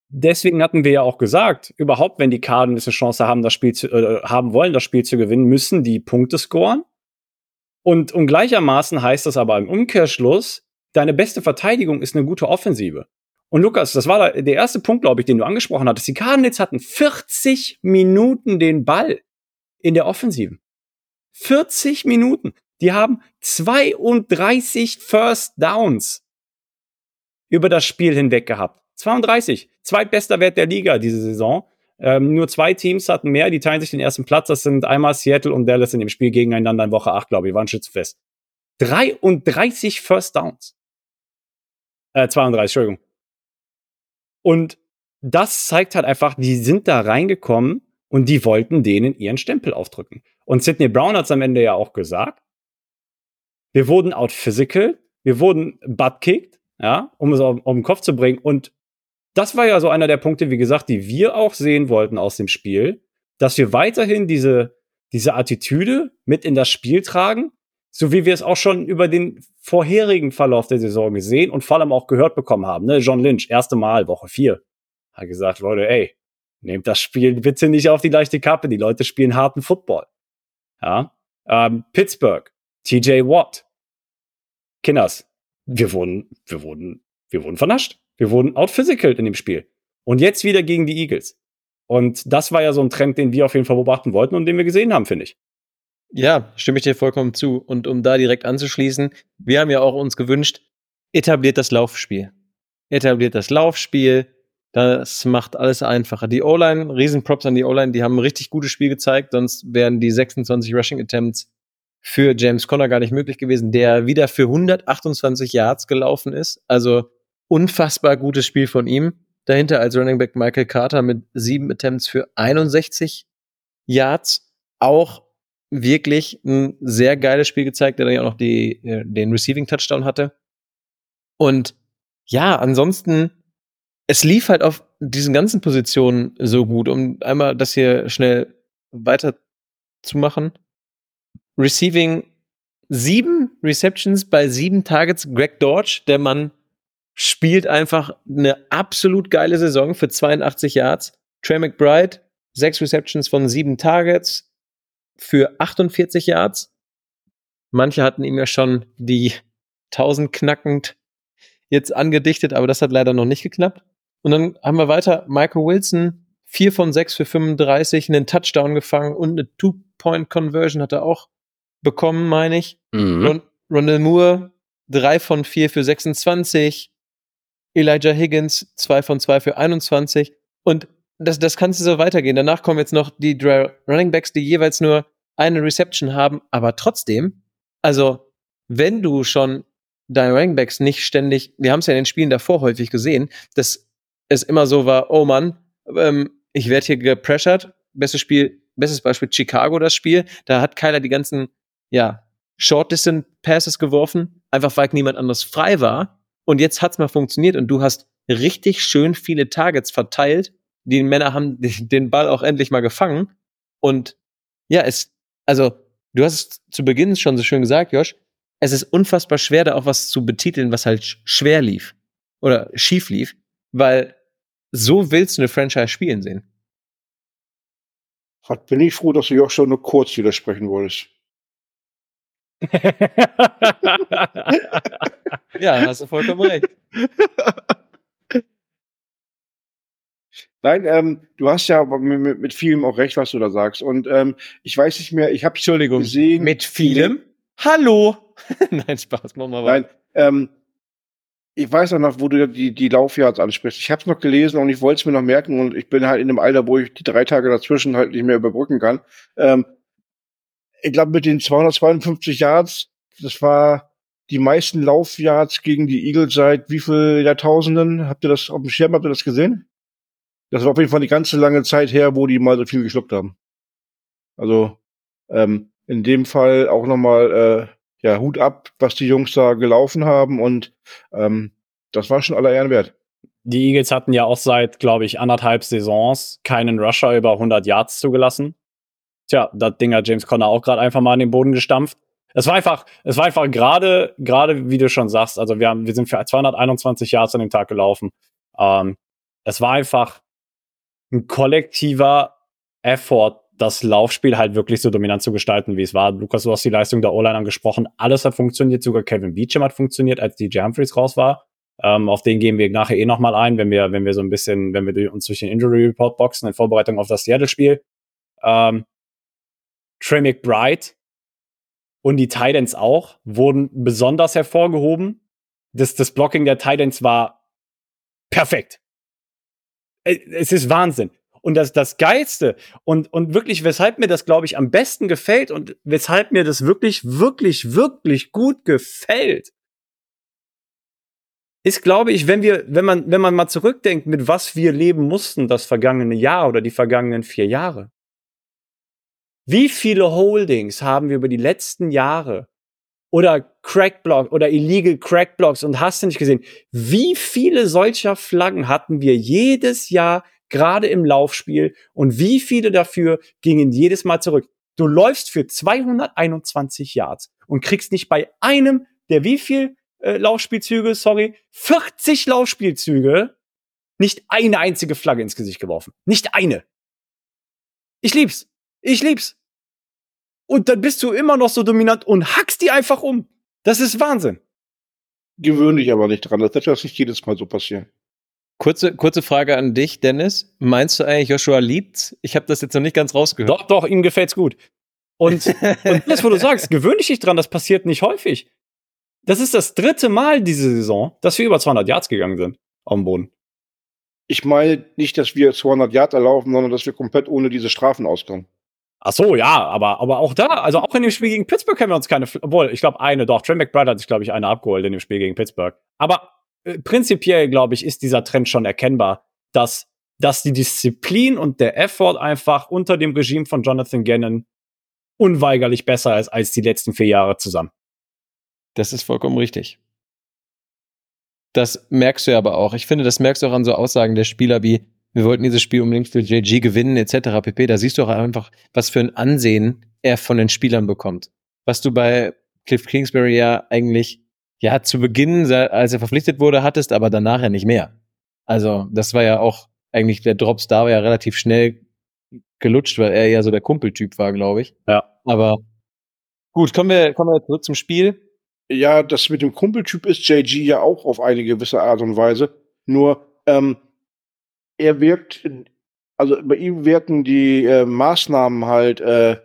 deswegen hatten wir ja auch gesagt, überhaupt, wenn die Cardinals eine Chance haben, das Spiel zu, äh, haben wollen, das Spiel zu gewinnen, müssen die Punkte scoren. Und, und gleichermaßen heißt das aber im Umkehrschluss, deine beste Verteidigung ist eine gute Offensive. Und Lukas, das war der erste Punkt, glaube ich, den du angesprochen hattest. Die Cardinals hatten 40 Minuten den Ball in der Offensiven. 40 Minuten. Die haben 32 First Downs über das Spiel hinweg gehabt. 32. Zweitbester Wert der Liga diese Saison. Ähm, nur zwei Teams hatten mehr, die teilen sich den ersten Platz. Das sind einmal Seattle und Dallas in dem Spiel gegeneinander in Woche 8, glaube ich, waren schützfest. 33 First Downs. Äh, 32, Entschuldigung. Und das zeigt halt einfach, die sind da reingekommen und die wollten denen ihren Stempel aufdrücken. Und Sidney Brown hat es am Ende ja auch gesagt. Wir wurden out physical, wir wurden butt kicked, ja, um es auf, auf den Kopf zu bringen. Und das war ja so einer der Punkte, wie gesagt, die wir auch sehen wollten aus dem Spiel, dass wir weiterhin diese, diese Attitüde mit in das Spiel tragen, so wie wir es auch schon über den vorherigen Verlauf der Saison gesehen und vor allem auch gehört bekommen haben. Ne? John Lynch, erste Mal, Woche vier, hat gesagt, Leute, ey, nehmt das Spiel bitte nicht auf die leichte Kappe. Die Leute spielen harten Football. Ja, ähm, Pittsburgh, TJ Watt, Kinders, wir wurden, wir wurden, wir wurden vernascht. Wir wurden outphysicaled in dem Spiel. Und jetzt wieder gegen die Eagles. Und das war ja so ein Trend, den wir auf jeden Fall beobachten wollten und den wir gesehen haben, finde ich. Ja, stimme ich dir vollkommen zu. Und um da direkt anzuschließen, wir haben ja auch uns gewünscht, etabliert das Laufspiel. Etabliert das Laufspiel. Das macht alles einfacher. Die O-Line, Riesenprops an die O-Line, die haben ein richtig gutes Spiel gezeigt, sonst wären die 26 Rushing Attempts für James Conner gar nicht möglich gewesen, der wieder für 128 Yards gelaufen ist. Also unfassbar gutes Spiel von ihm. Dahinter als Running Back Michael Carter mit sieben Attempts für 61 Yards. Auch wirklich ein sehr geiles Spiel gezeigt, der dann ja auch noch die, äh, den Receiving Touchdown hatte. Und ja, ansonsten, es lief halt auf diesen ganzen Positionen so gut, um einmal das hier schnell weiter zu machen. Receiving sieben Receptions bei sieben Targets. Greg Dodge, der Mann spielt einfach eine absolut geile Saison für 82 Yards. Trey McBride, sechs Receptions von sieben Targets für 48 Yards. Manche hatten ihm ja schon die 1000 knackend jetzt angedichtet, aber das hat leider noch nicht geklappt. Und dann haben wir weiter Michael Wilson, vier von sechs für 35, einen Touchdown gefangen und eine Two-Point-Conversion hat er auch bekommen, meine ich. Mhm. Ron Ronald Moore, drei von vier für 26. Elijah Higgins, zwei von zwei für 21. Und das, das kannst du so weitergehen. Danach kommen jetzt noch die drei Running Backs, die jeweils nur eine Reception haben, aber trotzdem, also wenn du schon deine Running Backs nicht ständig, wir haben es ja in den Spielen davor häufig gesehen, dass es immer so war, oh Mann, ähm, ich werde hier gepressured. Bestes Spiel, bestes Beispiel Chicago, das Spiel. Da hat Kyler die ganzen, ja, Short Distance Passes geworfen, einfach weil niemand anderes frei war. Und jetzt hat's mal funktioniert und du hast richtig schön viele Targets verteilt. Die Männer haben den Ball auch endlich mal gefangen. Und ja, es, also, du hast es zu Beginn schon so schön gesagt, Josh. Es ist unfassbar schwer, da auch was zu betiteln, was halt schwer lief. Oder schief lief. Weil so willst du eine Franchise spielen sehen. Bin ich froh, dass du Josh nur kurz widersprechen wolltest. Ja, hast du vollkommen recht. Nein, ähm, du hast ja mit, mit vielem auch recht, was du da sagst. Und ähm, ich weiß nicht mehr, ich habe Entschuldigung, gesehen. mit vielem? Hallo! Nein, Spaß, machen wir Nein, ähm, ich weiß auch noch, wo du die, die Laufjahrs ansprichst. Ich habe es noch gelesen und ich wollte es mir noch merken und ich bin halt in einem Alter, wo ich die drei Tage dazwischen halt nicht mehr überbrücken kann. Ähm, ich glaube, mit den 252 Yards, das war die meisten Laufyards gegen die Eagles seit wie viel Jahrtausenden? Habt ihr das auf dem Schirm? Habt ihr das gesehen? Das war auf jeden Fall die ganze lange Zeit her, wo die mal so viel geschluckt haben. Also ähm, in dem Fall auch nochmal äh, ja, Hut ab, was die Jungs da gelaufen haben und ähm, das war schon aller Ehren wert. Die Eagles hatten ja auch seit, glaube ich, anderthalb Saisons keinen Rusher über 100 Yards zugelassen. Tja, das Ding hat James Conner auch gerade einfach mal in den Boden gestampft. Es war einfach, es war einfach gerade, gerade wie du schon sagst, also wir haben, wir sind für 221 Yards an dem Tag gelaufen. Ähm, es war einfach ein kollektiver Effort, das Laufspiel halt wirklich so dominant zu gestalten, wie es war. Lukas, du hast die Leistung der O-Line angesprochen. Alles hat funktioniert, sogar Kevin Beecham hat funktioniert, als DJ Humphreys raus war. Ähm, auf den gehen wir nachher eh nochmal ein, wenn wir, wenn wir so ein bisschen, wenn wir uns durch den Injury Report boxen in Vorbereitung auf das Seattle-Spiel. Ähm, Trey McBride und die Titans auch wurden besonders hervorgehoben. Das, das Blocking der Titans war perfekt. Äh, es ist Wahnsinn. Und das, das Geilste und, und wirklich, weshalb mir das, glaube ich, am besten gefällt und weshalb mir das wirklich, wirklich, wirklich gut gefällt, ist, glaube ich, wenn wir, wenn man, wenn man mal zurückdenkt, mit was wir leben mussten das vergangene Jahr oder die vergangenen vier Jahre. Wie viele Holdings haben wir über die letzten Jahre oder Crackblock oder illegal Crackblocks und hast du nicht gesehen? Wie viele solcher Flaggen hatten wir jedes Jahr gerade im Laufspiel und wie viele dafür gingen jedes Mal zurück? Du läufst für 221 Yards und kriegst nicht bei einem der wie viel äh, Laufspielzüge, sorry, 40 Laufspielzüge, nicht eine einzige Flagge ins Gesicht geworfen. Nicht eine. Ich lieb's. Ich lieb's. Und dann bist du immer noch so dominant und hackst die einfach um. Das ist Wahnsinn. Gewöhn dich aber nicht dran. Das wird das nicht jedes Mal so passieren. Kurze, kurze Frage an dich, Dennis. Meinst du eigentlich, Joshua liebt's? Ich habe das jetzt noch nicht ganz rausgehört. Doch, doch, ihm gefällt's gut. Und, und das, wo du sagst, gewöhn dich nicht dran, das passiert nicht häufig. Das ist das dritte Mal diese Saison, dass wir über 200 Yards gegangen sind auf dem Boden. Ich meine nicht, dass wir 200 Yards erlaufen, sondern dass wir komplett ohne diese Strafen auskommen. Ach so, ja, aber, aber auch da, also auch in dem Spiel gegen Pittsburgh haben wir uns keine, obwohl, ich glaube eine, doch, Trey McBride hat sich, glaube ich, eine abgeholt in dem Spiel gegen Pittsburgh. Aber äh, prinzipiell, glaube ich, ist dieser Trend schon erkennbar, dass, dass die Disziplin und der Effort einfach unter dem Regime von Jonathan Gannon unweigerlich besser ist als die letzten vier Jahre zusammen. Das ist vollkommen richtig. Das merkst du ja aber auch. Ich finde, das merkst du auch an so Aussagen der Spieler wie, wir wollten dieses Spiel unbedingt für JG gewinnen, etc. pp. Da siehst du auch einfach, was für ein Ansehen er von den Spielern bekommt. Was du bei Cliff Kingsbury ja eigentlich, ja, zu Beginn, als er verpflichtet wurde, hattest, aber danach ja nicht mehr. Also, das war ja auch eigentlich, der Drops da war ja relativ schnell gelutscht, weil er ja so der Kumpeltyp war, glaube ich. Ja. Aber gut, kommen wir, kommen wir zurück zum Spiel. Ja, das mit dem Kumpeltyp ist JG ja auch auf eine gewisse Art und Weise. Nur, ähm, er wirkt, also bei ihm wirken die äh, Maßnahmen halt äh,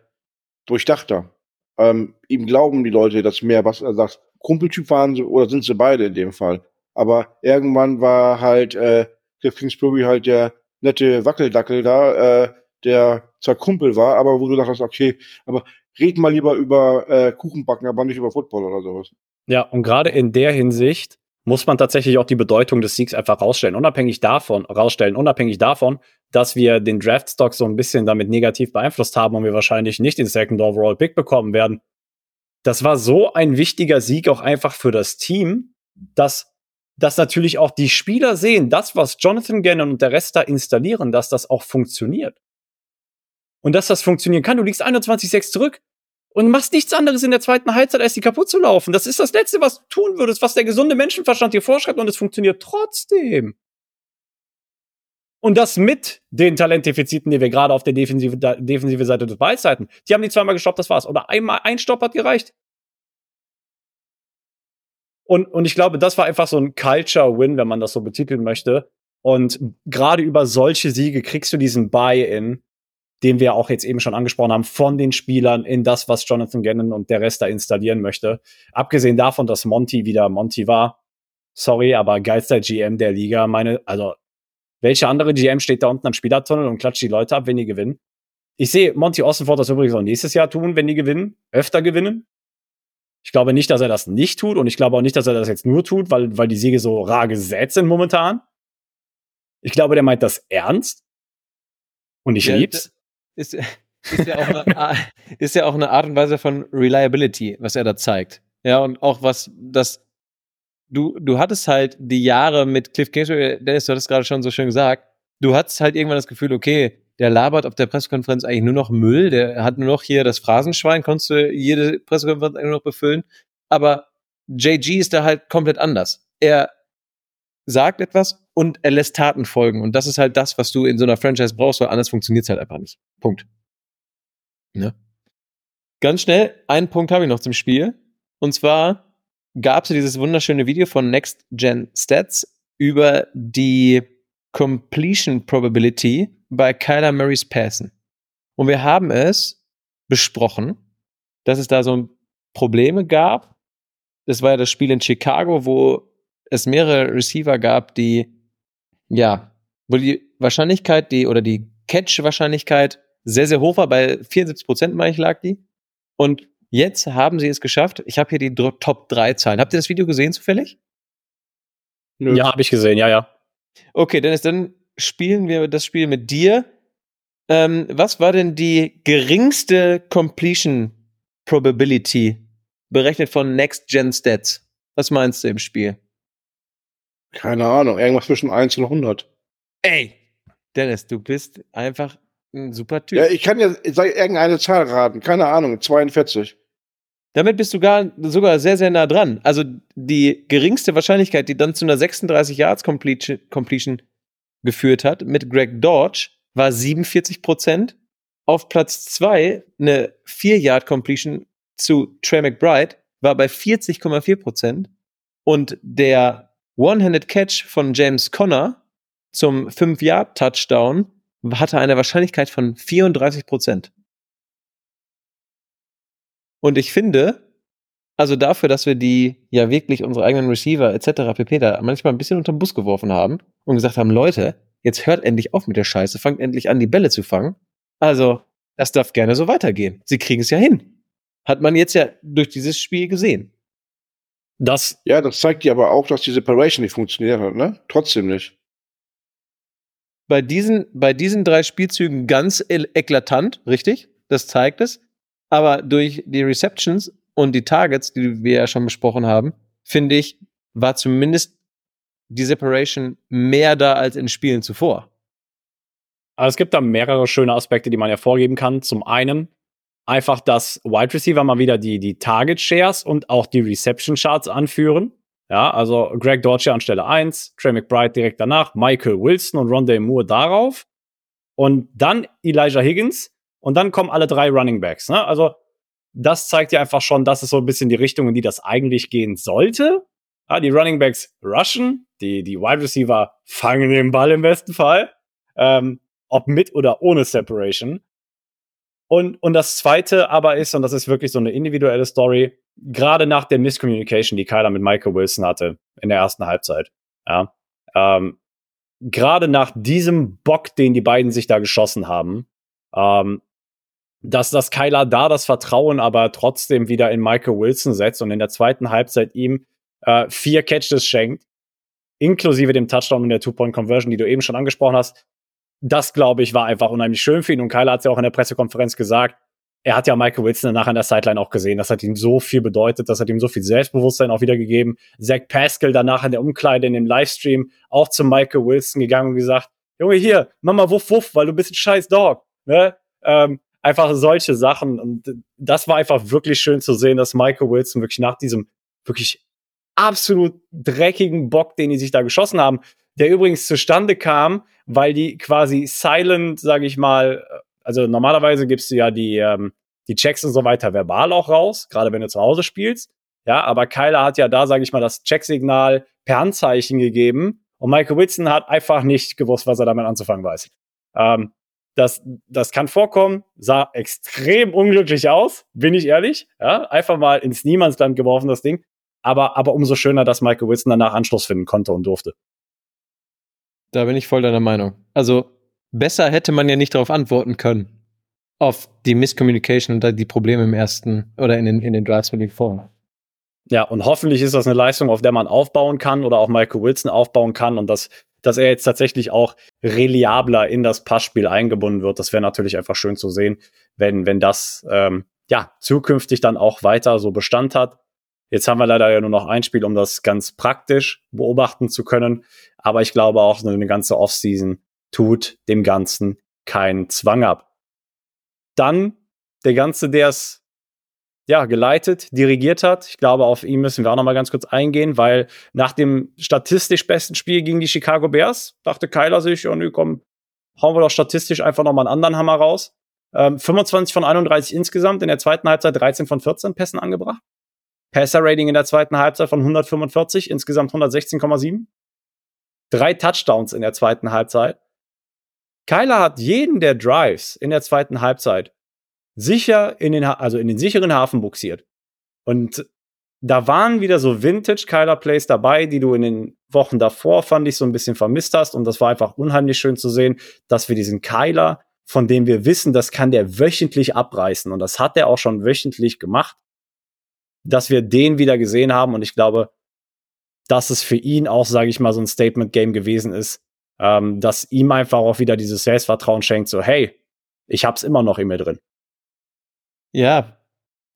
durchdachter. Ähm, ihm glauben die Leute das mehr, was er sagt. Kumpeltyp waren sie oder sind sie beide in dem Fall. Aber irgendwann war halt äh, Cliff Kingsbury halt der nette Wackeldackel da, äh, der zwar Kumpel war, aber wo du dachtest, okay, aber red mal lieber über äh, Kuchenbacken, aber nicht über Football oder sowas. Ja, und gerade in der Hinsicht muss man tatsächlich auch die Bedeutung des Siegs einfach rausstellen. Unabhängig davon, rausstellen, unabhängig davon, dass wir den Draftstock so ein bisschen damit negativ beeinflusst haben und wir wahrscheinlich nicht den Second Overall Pick bekommen werden. Das war so ein wichtiger Sieg auch einfach für das Team, dass, dass natürlich auch die Spieler sehen, das, was Jonathan Gannon und der Rest da installieren, dass das auch funktioniert. Und dass das funktionieren kann. Du liegst 21-6 zurück und machst nichts anderes in der zweiten Halbzeit, als die kaputt zu laufen. Das ist das Letzte, was du tun würdest, was der gesunde Menschenverstand dir vorschreibt und es funktioniert trotzdem. Und das mit den Talentdefiziten, die wir gerade auf der defensive, defensive Seite des Balls hatten. Die haben die zweimal gestoppt, das war's. Oder einmal ein Stopp hat gereicht. Und, und ich glaube, das war einfach so ein Culture-Win, wenn man das so betiteln möchte. Und gerade über solche Siege kriegst du diesen Buy-in, den wir auch jetzt eben schon angesprochen haben, von den Spielern in das, was Jonathan Gannon und der Rest da installieren möchte. Abgesehen davon, dass Monty wieder Monty war. Sorry, aber geilster GM der Liga. Meine, also, welche andere GM steht da unten am Spielertunnel und klatscht die Leute ab, wenn die gewinnen? Ich sehe Monty Ossenford das übrigens auch nächstes Jahr tun, wenn die gewinnen, öfter gewinnen. Ich glaube nicht, dass er das nicht tut und ich glaube auch nicht, dass er das jetzt nur tut, weil, weil die Siege so rar gesät sind momentan. Ich glaube, der meint das ernst. Und ich ja, lieb's. Ist, ist, ja auch eine, ist ja auch eine Art und Weise von Reliability, was er da zeigt. Ja, und auch was das du, du hattest halt die Jahre mit Cliff Kingsbury, Dennis, du hattest gerade schon so schön gesagt, du hattest halt irgendwann das Gefühl, okay, der labert auf der Pressekonferenz eigentlich nur noch Müll, der hat nur noch hier das Phrasenschwein, konntest du jede Pressekonferenz eigentlich nur noch befüllen. Aber JG ist da halt komplett anders. Er sagt etwas und er lässt Taten folgen. Und das ist halt das, was du in so einer Franchise brauchst, weil anders funktioniert es halt einfach nicht. Punkt. Ne? Ganz schnell, einen Punkt habe ich noch zum Spiel. Und zwar gab es dieses wunderschöne Video von Next Gen Stats über die Completion Probability bei Kyler Murrays Passen. Und wir haben es besprochen, dass es da so Probleme gab. Das war ja das Spiel in Chicago, wo es mehrere Receiver gab, die, ja, wo die Wahrscheinlichkeit, die, oder die Catch-Wahrscheinlichkeit sehr, sehr hoch war. Bei 74 Prozent, meine ich, lag die. Und jetzt haben sie es geschafft. Ich habe hier die Top 3 Zahlen. Habt ihr das Video gesehen zufällig? Nö. Ja, habe ich gesehen, ja, ja. Okay, Dennis, dann spielen wir das Spiel mit dir. Ähm, was war denn die geringste Completion Probability berechnet von Next Gen Stats? Was meinst du im Spiel? Keine Ahnung, irgendwas zwischen 1 und 100. Ey, Dennis, du bist einfach ein super Typ. Ja, ich kann ja irgendeine Zahl raten. Keine Ahnung, 42. Damit bist du gar, sogar sehr, sehr nah dran. Also die geringste Wahrscheinlichkeit, die dann zu einer 36 Yards Completion, Completion geführt hat mit Greg Dodge, war 47 Prozent. Auf Platz 2 eine 4 Yard Completion zu Trey McBride war bei 40,4 Prozent. Und der One-Handed Catch von James Conner zum 5 Yard Touchdown hatte eine Wahrscheinlichkeit von 34 Prozent. Und ich finde, also dafür, dass wir die ja wirklich unsere eigenen Receiver etc. pp. da manchmal ein bisschen unter den Bus geworfen haben und gesagt haben, Leute, jetzt hört endlich auf mit der Scheiße, fangt endlich an, die Bälle zu fangen. Also, das darf gerne so weitergehen. Sie kriegen es ja hin. Hat man jetzt ja durch dieses Spiel gesehen. Das. Ja, das zeigt dir aber auch, dass die Separation nicht funktioniert hat, ne? Trotzdem nicht. Bei diesen, bei diesen drei Spielzügen ganz eklatant, richtig? Das zeigt es aber durch die Receptions und die Targets, die wir ja schon besprochen haben, finde ich, war zumindest die Separation mehr da als in Spielen zuvor. Also es gibt da mehrere schöne Aspekte, die man hervorgeben kann. Zum einen einfach, dass Wide Receiver mal wieder die, die Target Shares und auch die Reception Charts anführen. Ja, also Greg Dortche an Stelle 1, Trey McBride direkt danach, Michael Wilson und Rondé Moore darauf. Und dann Elijah Higgins, und dann kommen alle drei Running Backs. Ne? Also das zeigt ja einfach schon, dass es so ein bisschen die Richtung, in die das eigentlich gehen sollte. Ja, die Running Backs rushen, die, die Wide Receiver fangen den Ball im besten Fall. Ähm, ob mit oder ohne Separation. Und, und das zweite aber ist, und das ist wirklich so eine individuelle Story, gerade nach der Miscommunication, die Kyler mit Michael Wilson hatte in der ersten Halbzeit. Ja, ähm, gerade nach diesem Bock, den die beiden sich da geschossen haben, ähm, dass das Kyler da das Vertrauen aber trotzdem wieder in Michael Wilson setzt und in der zweiten Halbzeit ihm äh, vier Catches schenkt, inklusive dem Touchdown und der Two-Point-Conversion, die du eben schon angesprochen hast. Das, glaube ich, war einfach unheimlich schön für ihn. Und Kyler hat es ja auch in der Pressekonferenz gesagt. Er hat ja Michael Wilson danach an der Sideline auch gesehen. Das hat ihm so viel bedeutet. Das hat ihm so viel Selbstbewusstsein auch wieder gegeben. Zach Pascal danach in der Umkleide in dem Livestream auch zu Michael Wilson gegangen und gesagt, Junge, hier, mach mal wuff wuff, weil du bist ein scheiß Dog. Ne? Ähm, einfach solche Sachen. Und das war einfach wirklich schön zu sehen, dass Michael Wilson wirklich nach diesem wirklich absolut dreckigen Bock, den die sich da geschossen haben, der übrigens zustande kam, weil die quasi silent, sage ich mal, also normalerweise gibst du ja die, ähm, die Checks und so weiter verbal auch raus, gerade wenn du zu Hause spielst. Ja, aber Kyler hat ja da, sage ich mal, das Checksignal per Handzeichen gegeben und Michael Wilson hat einfach nicht gewusst, was er damit anzufangen weiß. Ähm, das, das kann vorkommen, sah extrem unglücklich aus, bin ich ehrlich. Ja, einfach mal ins Niemandsland geworfen, das Ding. Aber, aber umso schöner, dass Michael Wilson danach Anschluss finden konnte und durfte. Da bin ich voll deiner Meinung. Also, besser hätte man ja nicht darauf antworten können. Auf die Miscommunication und die Probleme im ersten oder in den, in den Drives mit den. Ja, und hoffentlich ist das eine Leistung, auf der man aufbauen kann oder auch Michael Wilson aufbauen kann und dass, dass er jetzt tatsächlich auch reliabler in das Passspiel eingebunden wird. Das wäre natürlich einfach schön zu sehen, wenn, wenn das ähm, ja zukünftig dann auch weiter so Bestand hat. Jetzt haben wir leider ja nur noch ein Spiel, um das ganz praktisch beobachten zu können. Aber ich glaube auch, eine ganze Offseason tut dem Ganzen keinen Zwang ab. Dann der Ganze, der es ja, geleitet, dirigiert hat. Ich glaube, auf ihn müssen wir auch noch mal ganz kurz eingehen, weil nach dem statistisch besten Spiel gegen die Chicago Bears dachte Kyler sich, ja, nö, komm, hauen wir doch statistisch einfach noch mal einen anderen Hammer raus. Ähm, 25 von 31 insgesamt, in der zweiten Halbzeit 13 von 14 Pässen angebracht. Passer-Rating in der zweiten Halbzeit von 145, insgesamt 116,7. Drei Touchdowns in der zweiten Halbzeit. Kyler hat jeden der Drives in der zweiten Halbzeit sicher in den, also in den sicheren Hafen buxiert. Und da waren wieder so Vintage Kyler Plays dabei, die du in den Wochen davor, fand ich, so ein bisschen vermisst hast. Und das war einfach unheimlich schön zu sehen, dass wir diesen Kyler, von dem wir wissen, das kann der wöchentlich abreißen. Und das hat er auch schon wöchentlich gemacht, dass wir den wieder gesehen haben. Und ich glaube, dass es für ihn auch, sage ich mal, so ein Statement-Game gewesen ist, ähm, dass ihm einfach auch wieder dieses Selbstvertrauen schenkt, so, hey, ich hab's immer noch in mir drin. Ja,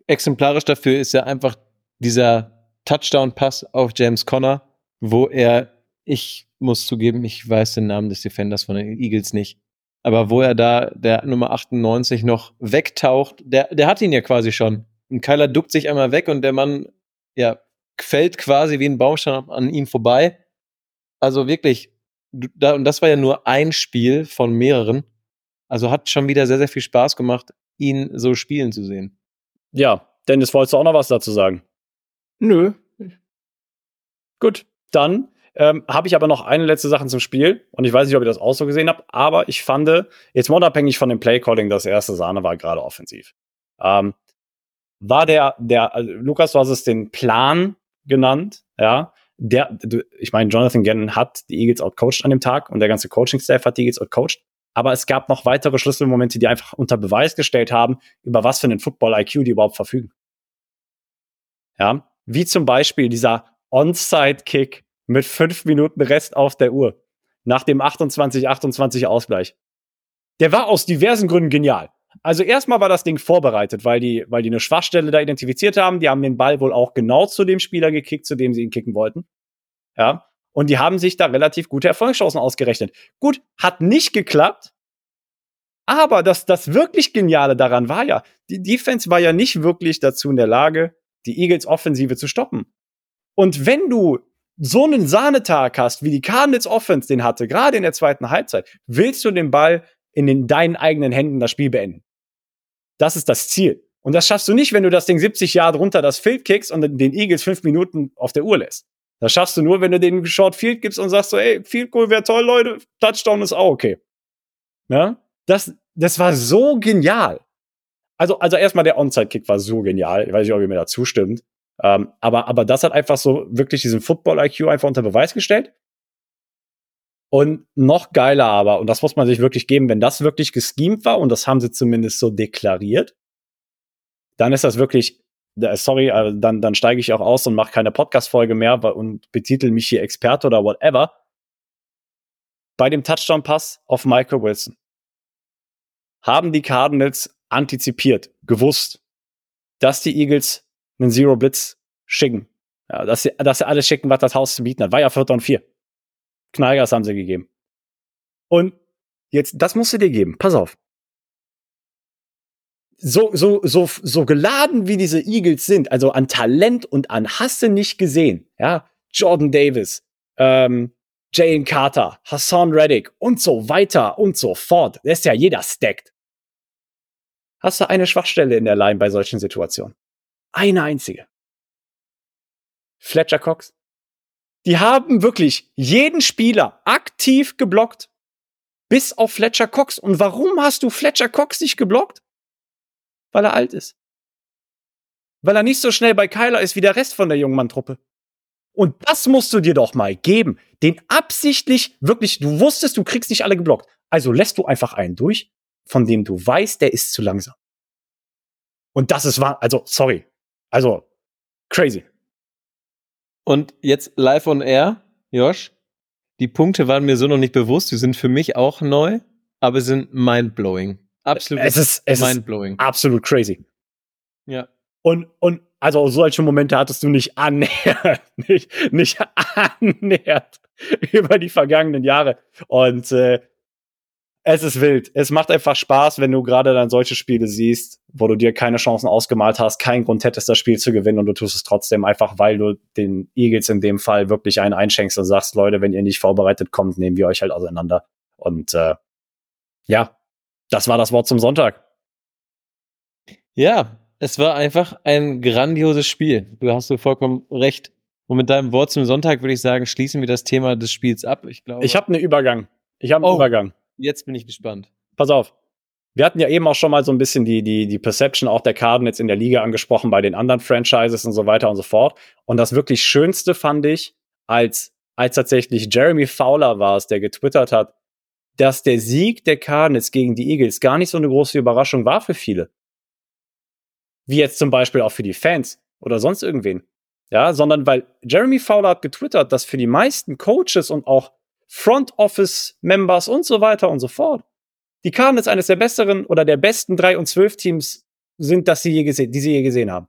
exemplarisch dafür ist ja einfach dieser Touchdown-Pass auf James Conner, wo er, ich muss zugeben, ich weiß den Namen des Defenders von den Eagles nicht, aber wo er da, der Nummer 98 noch wegtaucht, der, der hat ihn ja quasi schon. Und Kyler duckt sich einmal weg und der Mann, ja, fällt quasi wie ein Baumstamm an ihm vorbei. Also wirklich, da, und das war ja nur ein Spiel von mehreren. Also hat schon wieder sehr, sehr viel Spaß gemacht ihn so spielen zu sehen. Ja, Dennis, wolltest du auch noch was dazu sagen? Nö. Gut, dann ähm, habe ich aber noch eine letzte Sache zum Spiel und ich weiß nicht, ob ihr das auch so gesehen habt, aber ich fand, jetzt mal unabhängig von dem Playcalling, das erste Sahne war gerade offensiv. Ähm, war der, der, also Lukas, du hast es den Plan genannt, ja. Der, ich meine, Jonathan Gannon hat die Eagles outcoached an dem Tag und der ganze Coaching-Staff hat die Eagles outcoached. Aber es gab noch weitere Schlüsselmomente, die einfach unter Beweis gestellt haben, über was für einen Football-IQ die überhaupt verfügen. Ja, wie zum Beispiel dieser Onside-Kick mit fünf Minuten Rest auf der Uhr nach dem 28-28 Ausgleich. Der war aus diversen Gründen genial. Also erstmal war das Ding vorbereitet, weil die, weil die eine Schwachstelle da identifiziert haben. Die haben den Ball wohl auch genau zu dem Spieler gekickt, zu dem sie ihn kicken wollten. Ja. Und die haben sich da relativ gute Erfolgschancen ausgerechnet. Gut, hat nicht geklappt. Aber das, das wirklich Geniale daran war ja, die Defense war ja nicht wirklich dazu in der Lage, die Eagles Offensive zu stoppen. Und wenn du so einen Sahnetag hast, wie die Cardinals Offense den hatte, gerade in der zweiten Halbzeit, willst du den Ball in den, deinen eigenen Händen das Spiel beenden. Das ist das Ziel. Und das schaffst du nicht, wenn du das Ding 70 Jahre drunter das Field kickst und den Eagles fünf Minuten auf der Uhr lässt. Das schaffst du nur, wenn du den Short Field gibst und sagst so, ey, Field Goal wäre toll, Leute, Touchdown ist auch okay. Ja? Das, das war so genial. Also, also erstmal der Onside-Kick war so genial. Ich weiß nicht, ob ihr mir da zustimmt. Ähm, aber, aber das hat einfach so wirklich diesen Football-IQ einfach unter Beweis gestellt. Und noch geiler aber, und das muss man sich wirklich geben, wenn das wirklich geschemt war, und das haben sie zumindest so deklariert, dann ist das wirklich sorry, äh, dann, dann steige ich auch aus und mache keine Podcast-Folge mehr und betitel mich hier Experte oder whatever. Bei dem Touchdown-Pass auf Michael Wilson haben die Cardinals antizipiert, gewusst, dass die Eagles einen Zero Blitz schicken. Ja, dass, sie, dass sie alles schicken, was das Haus zu bieten hat. War ja Vierter und Vier. Knallgas haben sie gegeben. Und jetzt, das musst du dir geben. Pass auf so, so, so, so geladen wie diese Eagles sind, also an Talent und an Hasse nicht gesehen, ja, Jordan Davis, ähm, Jalen Carter, Hassan Reddick und so weiter und so fort. Da ist ja jeder stacked. Hast du eine Schwachstelle in der Line bei solchen Situationen? Eine einzige. Fletcher Cox. Die haben wirklich jeden Spieler aktiv geblockt. Bis auf Fletcher Cox. Und warum hast du Fletcher Cox nicht geblockt? Weil er alt ist. Weil er nicht so schnell bei Kyler ist wie der Rest von der jungen Mann-Truppe. Und das musst du dir doch mal geben. Den absichtlich, wirklich, du wusstest, du kriegst nicht alle geblockt. Also lässt du einfach einen durch, von dem du weißt, der ist zu langsam. Und das ist wahr, also, sorry. Also, crazy. Und jetzt live on air, Josh. Die Punkte waren mir so noch nicht bewusst. Die sind für mich auch neu, aber sind mindblowing. Absolut es ist, es mindblowing. Ist absolut crazy. Ja. Und, und also solche Momente hattest du nicht annähernd, nicht, nicht annähernd über die vergangenen Jahre. Und äh, es ist wild. Es macht einfach Spaß, wenn du gerade dann solche Spiele siehst, wo du dir keine Chancen ausgemalt hast, keinen Grund hättest, das Spiel zu gewinnen und du tust es trotzdem einfach, weil du den Eagles in dem Fall wirklich einen einschenkst und sagst, Leute, wenn ihr nicht vorbereitet kommt, nehmen wir euch halt auseinander. Und äh, ja, das war das Wort zum Sonntag. Ja, es war einfach ein grandioses Spiel. Du hast so vollkommen recht. Und mit deinem Wort zum Sonntag würde ich sagen, schließen wir das Thema des Spiels ab. Ich glaube. Ich habe einen Übergang. Ich habe einen Oh. Übergang. Jetzt bin ich gespannt. Pass auf. Wir hatten ja eben auch schon mal so ein bisschen die, die, die Perception auch der Cardinals in der Liga angesprochen bei den anderen Franchises und so weiter und so fort. Und das wirklich Schönste fand ich, als, als tatsächlich Jeremy Fowler war es, der getwittert hat, dass der Sieg der Cardinals gegen die Eagles gar nicht so eine große Überraschung war für viele. Wie jetzt zum Beispiel auch für die Fans oder sonst irgendwen. Ja, sondern weil Jeremy Fowler hat getwittert, dass für die meisten Coaches und auch Front Office Members und so weiter und so fort die Cardinals eines der besseren oder der besten drei und zwölf Teams sind, das sie je gesehen, die sie je gesehen haben.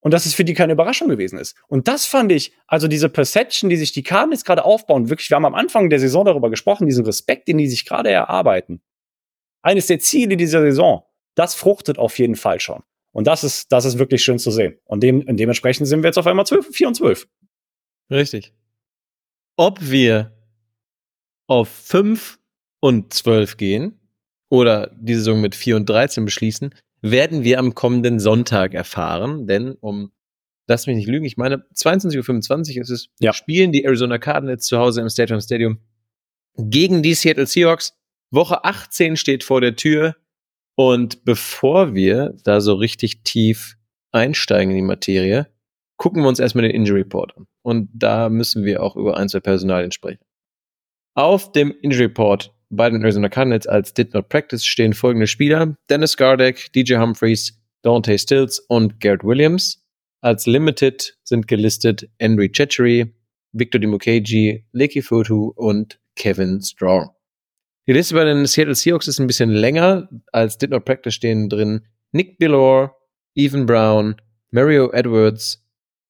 Und dass es für die keine Überraschung gewesen ist. Und das fand ich, also diese Perception, die sich die Cardinals gerade aufbauen, wirklich, wir haben am Anfang der Saison darüber gesprochen, diesen Respekt, den die sich gerade erarbeiten. Eines der Ziele dieser Saison, das fruchtet auf jeden Fall schon. Und das ist, das ist wirklich schön zu sehen. Und dem, dementsprechend sind wir jetzt auf einmal 12, 4 und 12. Richtig. Ob wir auf 5 und 12 gehen oder die Saison mit 4 und 13 beschließen, werden wir am kommenden Sonntag erfahren. Denn um, lass mich nicht lügen, ich meine, 22.25 Uhr ist es, Ja. spielen die Arizona Cardinals zu Hause im Stadium Stadium gegen die Seattle Seahawks. Woche 18 steht vor der Tür. Und bevor wir da so richtig tief einsteigen in die Materie, gucken wir uns erstmal den Injury Report an. Und da müssen wir auch über ein, zwei Personalien sprechen. Auf dem Injury Report bei den Arizona Cardinals als Did Not Practice stehen folgende Spieler. Dennis Gardeck, DJ Humphreys, Dante Stills und Garrett Williams. Als Limited sind gelistet Henry Chechery, Victor Dimukeji, Leaky Fotu und Kevin Strong. Die Liste bei den Seattle Seahawks ist ein bisschen länger. Als Did Not Practice stehen drin Nick Billor, Ethan Brown, Mario Edwards,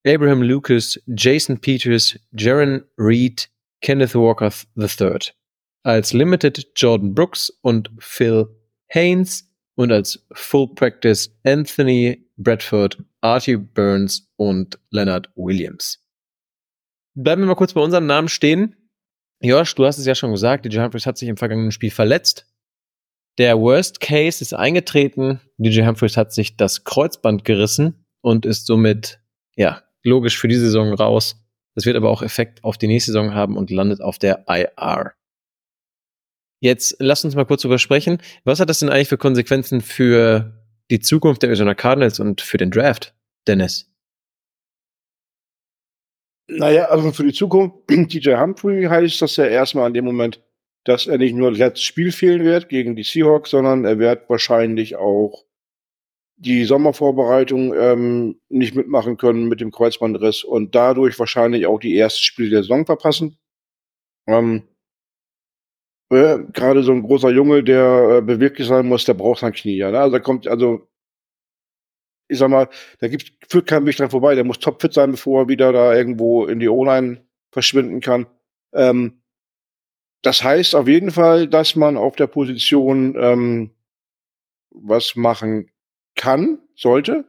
Abraham Lucas, Jason Peters, Jaron Reed, Kenneth Walker III. Als Limited Jordan Brooks und Phil Haynes und als Full Practice Anthony Bradford, Artie Burns und Leonard Williams. Bleiben wir mal kurz bei unserem Namen stehen. Josh, du hast es ja schon gesagt, DJ Humphries hat sich im vergangenen Spiel verletzt. Der Worst Case ist eingetreten. DJ Humphries hat sich das Kreuzband gerissen und ist somit, ja, logisch für die Saison raus. Das wird aber auch Effekt auf die nächste Saison haben und landet auf der IR. Jetzt lass uns mal kurz drüber sprechen. Was hat das denn eigentlich für Konsequenzen für die Zukunft der Arizona Cardinals und für den Draft, Dennis? Naja, also für die Zukunft, DJ Humphrey heißt das ja erstmal an dem Moment, dass er nicht nur das letzte Spiel fehlen wird gegen die Seahawks, sondern er wird wahrscheinlich auch die Sommervorbereitung ähm, nicht mitmachen können mit dem Kreuzbandriss und dadurch wahrscheinlich auch die ersten Spiele der Saison verpassen. Ähm, äh, Gerade so ein großer Junge, der äh, beweglich sein muss, der braucht sein Knie. Ja, ne? Also da kommt, also ich sag mal, da gibt, führt kein Weg dran vorbei. Der muss topfit sein, bevor er wieder da irgendwo in die O-Line verschwinden kann. Ähm, das heißt auf jeden Fall, dass man auf der Position ähm, was machen kann, sollte.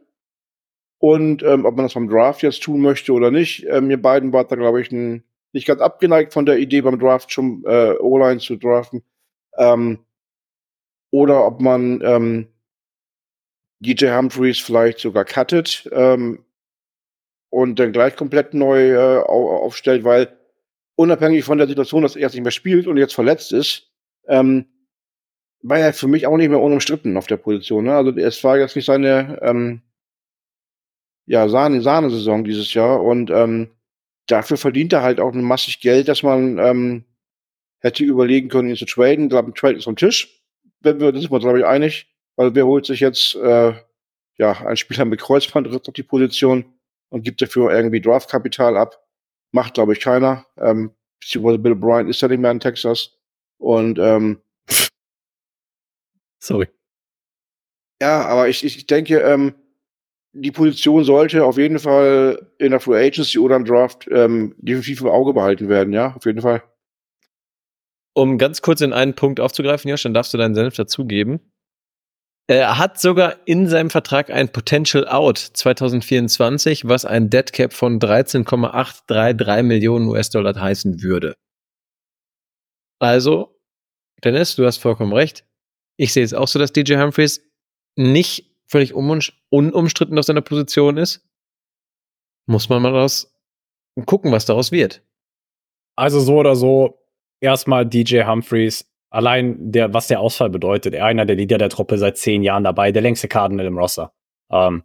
Und ähm, ob man das beim Draft jetzt tun möchte oder nicht, ähm, mir beiden war da, glaube ich, ein, nicht ganz abgeneigt von der Idee beim Draft schon äh, O-Line zu draften. Ähm, oder ob man ähm, DJ Humphreys vielleicht sogar cuttet. Ähm, und dann gleich komplett neu äh, aufstellt, weil unabhängig von der Situation, dass er jetzt nicht mehr spielt und jetzt verletzt ist, ähm, war er für mich auch nicht mehr unumstritten auf der Position. Ne? Also es war jetzt nicht seine ähm, ja, Sahne, Sahne-Saison dieses Jahr und ähm, dafür verdient er halt auch massig Geld, dass man ähm, hätte überlegen können, ihn zu traden. Ich glaube, ein Trade ist am Tisch. Wenn wir, das sind wir, glaube ich, einig. Weil wer holt sich jetzt äh, ja, einen Spieler mit Kreuzbandriss auf die Position und gibt dafür irgendwie Draftkapital ab? Macht, glaube ich, keiner. Ähm, beziehungsweise Bill Bryant ist ja nicht mehr in Texas. Und ähm, Sorry. Ja, aber ich, ich denke, ähm, die Position sollte auf jeden Fall in der Free Agency oder im Draft ähm, definitiv im Auge behalten werden, ja, auf jeden Fall. Um ganz kurz in einen Punkt aufzugreifen, Josh, dann darfst du deinen Senf dazugeben. Er hat sogar in seinem Vertrag ein Potential Out 2024, was ein Dead Cap von 13,833 Millionen US-Dollar heißen würde. Also, Dennis, du hast vollkommen recht. Ich sehe es auch so, dass DJ Humphreys nicht völlig unumstritten auf seiner Position ist. Muss man mal daraus gucken, was daraus wird. Also so oder so, erstmal DJ Humphreys, allein der, was der Ausfall bedeutet. Er einer der Leader der Truppe seit zehn Jahren dabei, der längste Cardinal im Roster. Ähm,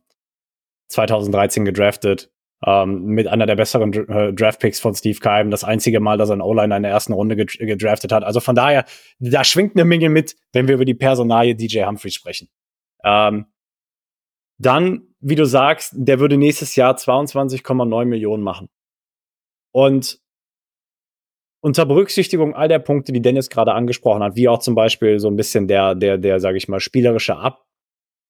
2013 gedraftet, ähm, mit einer der besseren äh, Draftpicks von Steve Keim. Das einzige Mal, dass er einen O-Line in der ersten Runde gedraftet hat. Also von daher, da schwingt eine Menge mit, wenn wir über die Personalie DJ Humphreys sprechen. Ähm, dann, wie du sagst, der würde nächstes Jahr 22,9 Millionen machen. Und unter Berücksichtigung all der Punkte, die Dennis gerade angesprochen hat, wie auch zum Beispiel so ein bisschen der, der, der, sage ich mal, spielerische Ab,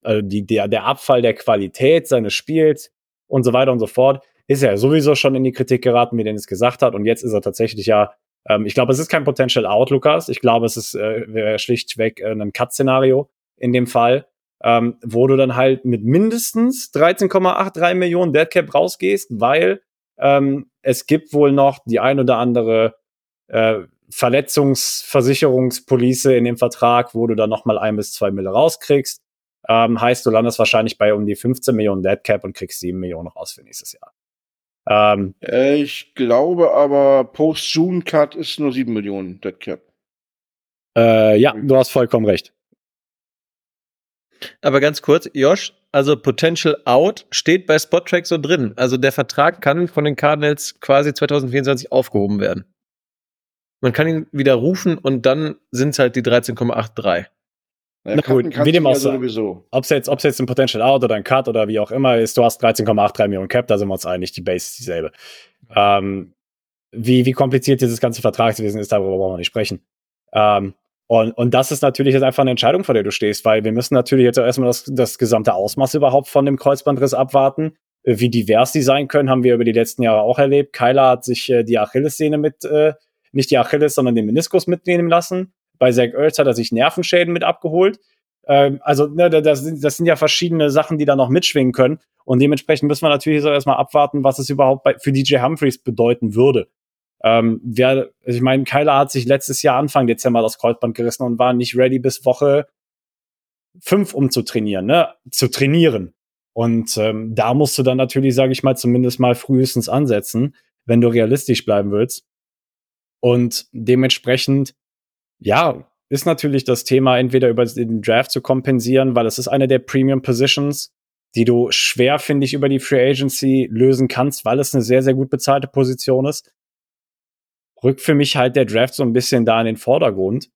äh, die, der, der Abfall der Qualität seines Spiels und so weiter und so fort, ist er sowieso schon in die Kritik geraten, wie Dennis gesagt hat. Und jetzt ist er tatsächlich ja, ähm, ich glaube, es ist kein Potential Out, Lukas. Ich glaube, es ist äh, schlichtweg äh, ein Cut-Szenario in dem Fall, ähm, wo du dann halt mit mindestens 13,83 Millionen Deadcap rausgehst, weil ähm, es gibt wohl noch die ein oder andere äh, Verletzungsversicherungspolice in dem Vertrag, wo du dann nochmal ein bis zwei Mille rauskriegst. Ähm, heißt, du landest wahrscheinlich bei um die 15 Millionen Dead Cap und kriegst 7 Millionen raus für nächstes Jahr. Ähm, äh, ich glaube aber, Post-June-Cut ist nur 7 Millionen Dead Cap. Äh, ja, du hast vollkommen recht. Aber ganz kurz, Josh, also Potential Out steht bei Spottrack so drin. Also der Vertrag kann von den Cardinals quasi 2024 aufgehoben werden. Man kann ihn wieder rufen und dann sind es halt die 13,83. Na gut, wie dem auch sowieso. Ob es jetzt, ob's jetzt ein Potential Out oder ein Cut oder wie auch immer ist, du hast 13,83 Millionen Cap, da sind wir uns einig, die Base ist dieselbe. Ähm, wie, wie kompliziert dieses ganze Vertragswesen ist, darüber brauchen wir nicht sprechen. Ähm, und, und das ist natürlich jetzt einfach eine Entscheidung, vor der du stehst, weil wir müssen natürlich jetzt erstmal das, das gesamte Ausmaß überhaupt von dem Kreuzbandriss abwarten. Wie divers die sein können, haben wir über die letzten Jahre auch erlebt. Kyler hat sich äh, die Achillessehne mit äh, nicht die Achilles, sondern den Meniskus mitnehmen lassen. Bei Zach Ertz hat er sich Nervenschäden mit abgeholt. Ähm, also ne, das, sind, das sind ja verschiedene Sachen, die da noch mitschwingen können. Und dementsprechend müssen wir natürlich so erstmal abwarten, was es überhaupt bei, für DJ Humphreys bedeuten würde. Ähm, wer, also ich meine, Kyler hat sich letztes Jahr Anfang Dezember das Kreuzband gerissen und war nicht ready bis Woche fünf um zu trainieren, ne? Zu trainieren. Und ähm, da musst du dann natürlich, sage ich mal, zumindest mal frühestens ansetzen, wenn du realistisch bleiben willst. Und dementsprechend, ja, ist natürlich das Thema, entweder über den Draft zu kompensieren, weil es ist eine der Premium Positions, die du schwer, finde ich, über die Free Agency lösen kannst, weil es eine sehr, sehr gut bezahlte Position ist. Rückt für mich halt der Draft so ein bisschen da in den Vordergrund.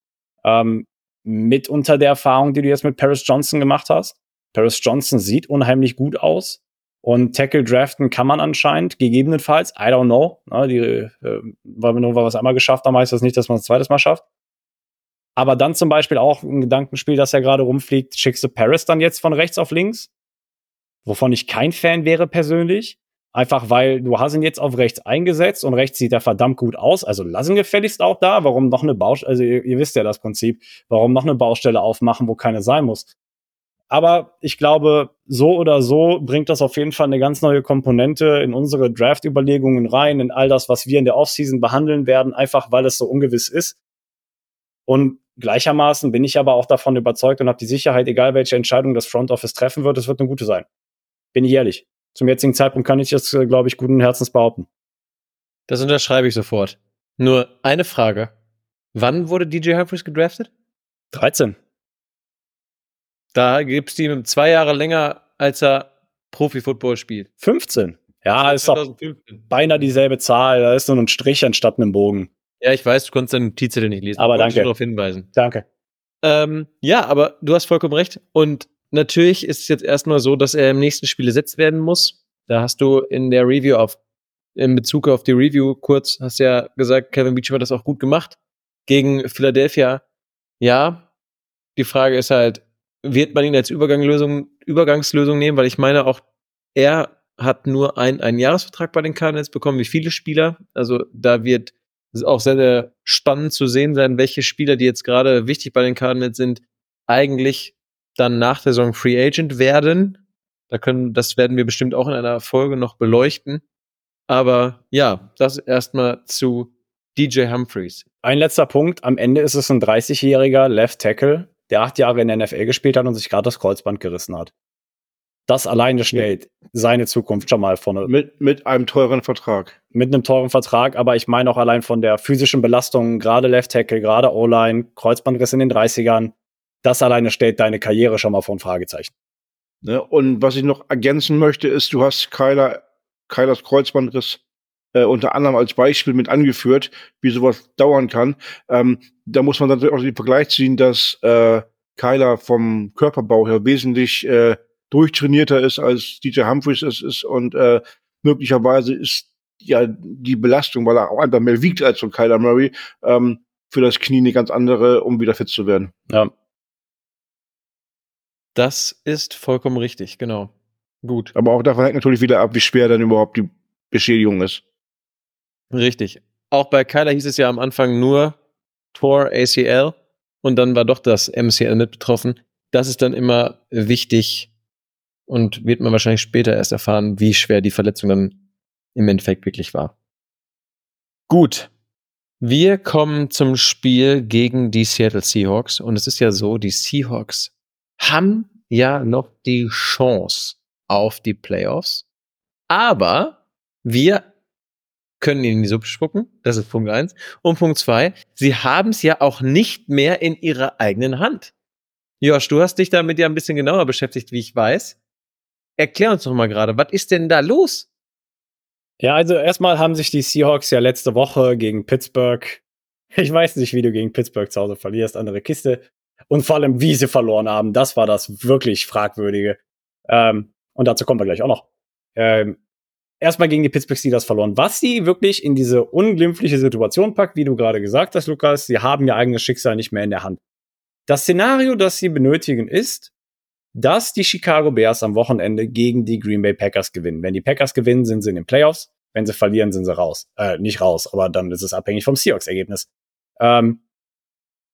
Ähm, mit unter der Erfahrung, die du jetzt mit Paris Johnson gemacht hast. Paris Johnson sieht unheimlich gut aus. Und Tackle draften kann man anscheinend, gegebenenfalls, I don't know. Ne, die, äh, weil wir nur was einmal geschafft haben, heißt das nicht, dass man es zweites Mal schafft. Aber dann zum Beispiel auch ein Gedankenspiel, das ja gerade rumfliegt, schickst du Paris dann jetzt von rechts auf links, wovon ich kein Fan wäre persönlich. Einfach weil du hast ihn jetzt auf rechts eingesetzt und rechts sieht er verdammt gut aus. Also lass ihn gefälligst auch da. Warum noch eine Baustelle? Also ihr, ihr wisst ja das Prinzip. Warum noch eine Baustelle aufmachen, wo keine sein muss? Aber ich glaube, so oder so bringt das auf jeden Fall eine ganz neue Komponente in unsere Draft-Überlegungen rein, in all das, was wir in der Offseason behandeln werden, einfach weil es so ungewiss ist. Und gleichermaßen bin ich aber auch davon überzeugt und habe die Sicherheit, egal welche Entscheidung das Front Office treffen wird, es wird eine gute sein. Bin ich ehrlich. Zum jetzigen Zeitpunkt kann ich das, äh, glaube ich, guten Herzens behaupten. Das unterschreibe ich sofort. Nur eine Frage. Wann wurde DJ Humphries gedraftet? 13. Da gibt's ihm zwei Jahre länger, als er Profi-Football spielt. 15. Ja, ist doch 2015. beinahe dieselbe Zahl. Da ist nur ein Strich anstatt einem Bogen. Ja, ich weiß, du konntest deinen Notizzettel nicht lesen. Aber danke. darauf hinweisen. Danke. Ähm, ja, aber du hast vollkommen recht. Und natürlich ist es jetzt erstmal so, dass er im nächsten Spiel ersetzt werden muss. Da hast du in der Review auf, in Bezug auf die Review kurz, hast ja gesagt, Kevin Beecham hat das auch gut gemacht. Gegen Philadelphia. Ja, die Frage ist halt, wird man ihn als Übergangslösung, Übergangslösung nehmen? Weil ich meine auch, er hat nur ein, einen Jahresvertrag bei den Cardinals bekommen, wie viele Spieler. Also da wird auch sehr, sehr spannend zu sehen sein, welche Spieler, die jetzt gerade wichtig bei den Cardinals sind, eigentlich dann nach der Saison Free Agent werden. Da können, das werden wir bestimmt auch in einer Folge noch beleuchten. Aber ja, das erstmal zu DJ Humphreys. Ein letzter Punkt. Am Ende ist es ein 30-jähriger Left Tackle, der acht Jahre in der NFL gespielt hat und sich gerade das Kreuzband gerissen hat. Das alleine stellt seine Zukunft schon mal vorne Mit, mit einem teuren Vertrag. mit einem teuren Vertrag, aber ich meine auch allein von der physischen Belastung, gerade Left Tackle, gerade O-Line, Kreuzbandriss in den 30ern, das alleine stellt deine Karriere schon mal vor ein Fragezeichen. Ne? Und was ich noch ergänzen möchte, ist, du hast Kyler, Kylers Kreuzbandriss äh, unter anderem als Beispiel mit angeführt, wie sowas dauern kann. Ähm, da muss man dann auch den Vergleich ziehen, dass äh, Kyler vom Körperbau her wesentlich äh, durchtrainierter ist, als DJ Humphreys es ist und äh, möglicherweise ist ja die Belastung, weil er auch einfach mehr wiegt als so Kyler Murray, ähm, für das Knie eine ganz andere, um wieder fit zu werden. Ja. Das ist vollkommen richtig, genau. Gut. Aber auch davon hängt natürlich wieder ab, wie schwer dann überhaupt die Beschädigung ist. Richtig. Auch bei Kyler hieß es ja am Anfang nur Tor ACL und dann war doch das MCL mit betroffen. Das ist dann immer wichtig und wird man wahrscheinlich später erst erfahren, wie schwer die Verletzung dann im Endeffekt wirklich war. Gut. Wir kommen zum Spiel gegen die Seattle Seahawks und es ist ja so, die Seahawks haben ja noch die Chance auf die Playoffs, aber wir können ihnen die Suppe spucken. Das ist Punkt eins. Und Punkt zwei, sie haben es ja auch nicht mehr in ihrer eigenen Hand. Josh, du hast dich damit ja ein bisschen genauer beschäftigt, wie ich weiß. Erklär uns doch mal gerade, was ist denn da los? Ja, also erstmal haben sich die Seahawks ja letzte Woche gegen Pittsburgh, ich weiß nicht, wie du gegen Pittsburgh zu Hause verlierst, andere Kiste. Und vor allem, wie sie verloren haben, das war das wirklich Fragwürdige. Ähm, und dazu kommen wir gleich auch noch. Ähm, erstmal gegen die Pittsburgh Steelers verloren. Was sie wirklich in diese unglimpfliche Situation packt, wie du gerade gesagt hast, Lukas, sie haben ihr eigenes Schicksal nicht mehr in der Hand. Das Szenario, das sie benötigen, ist, dass die Chicago Bears am Wochenende gegen die Green Bay Packers gewinnen. Wenn die Packers gewinnen, sind sie in den Playoffs. Wenn sie verlieren, sind sie raus. Äh, nicht raus, aber dann ist es abhängig vom Seahawks-Ergebnis. Ähm,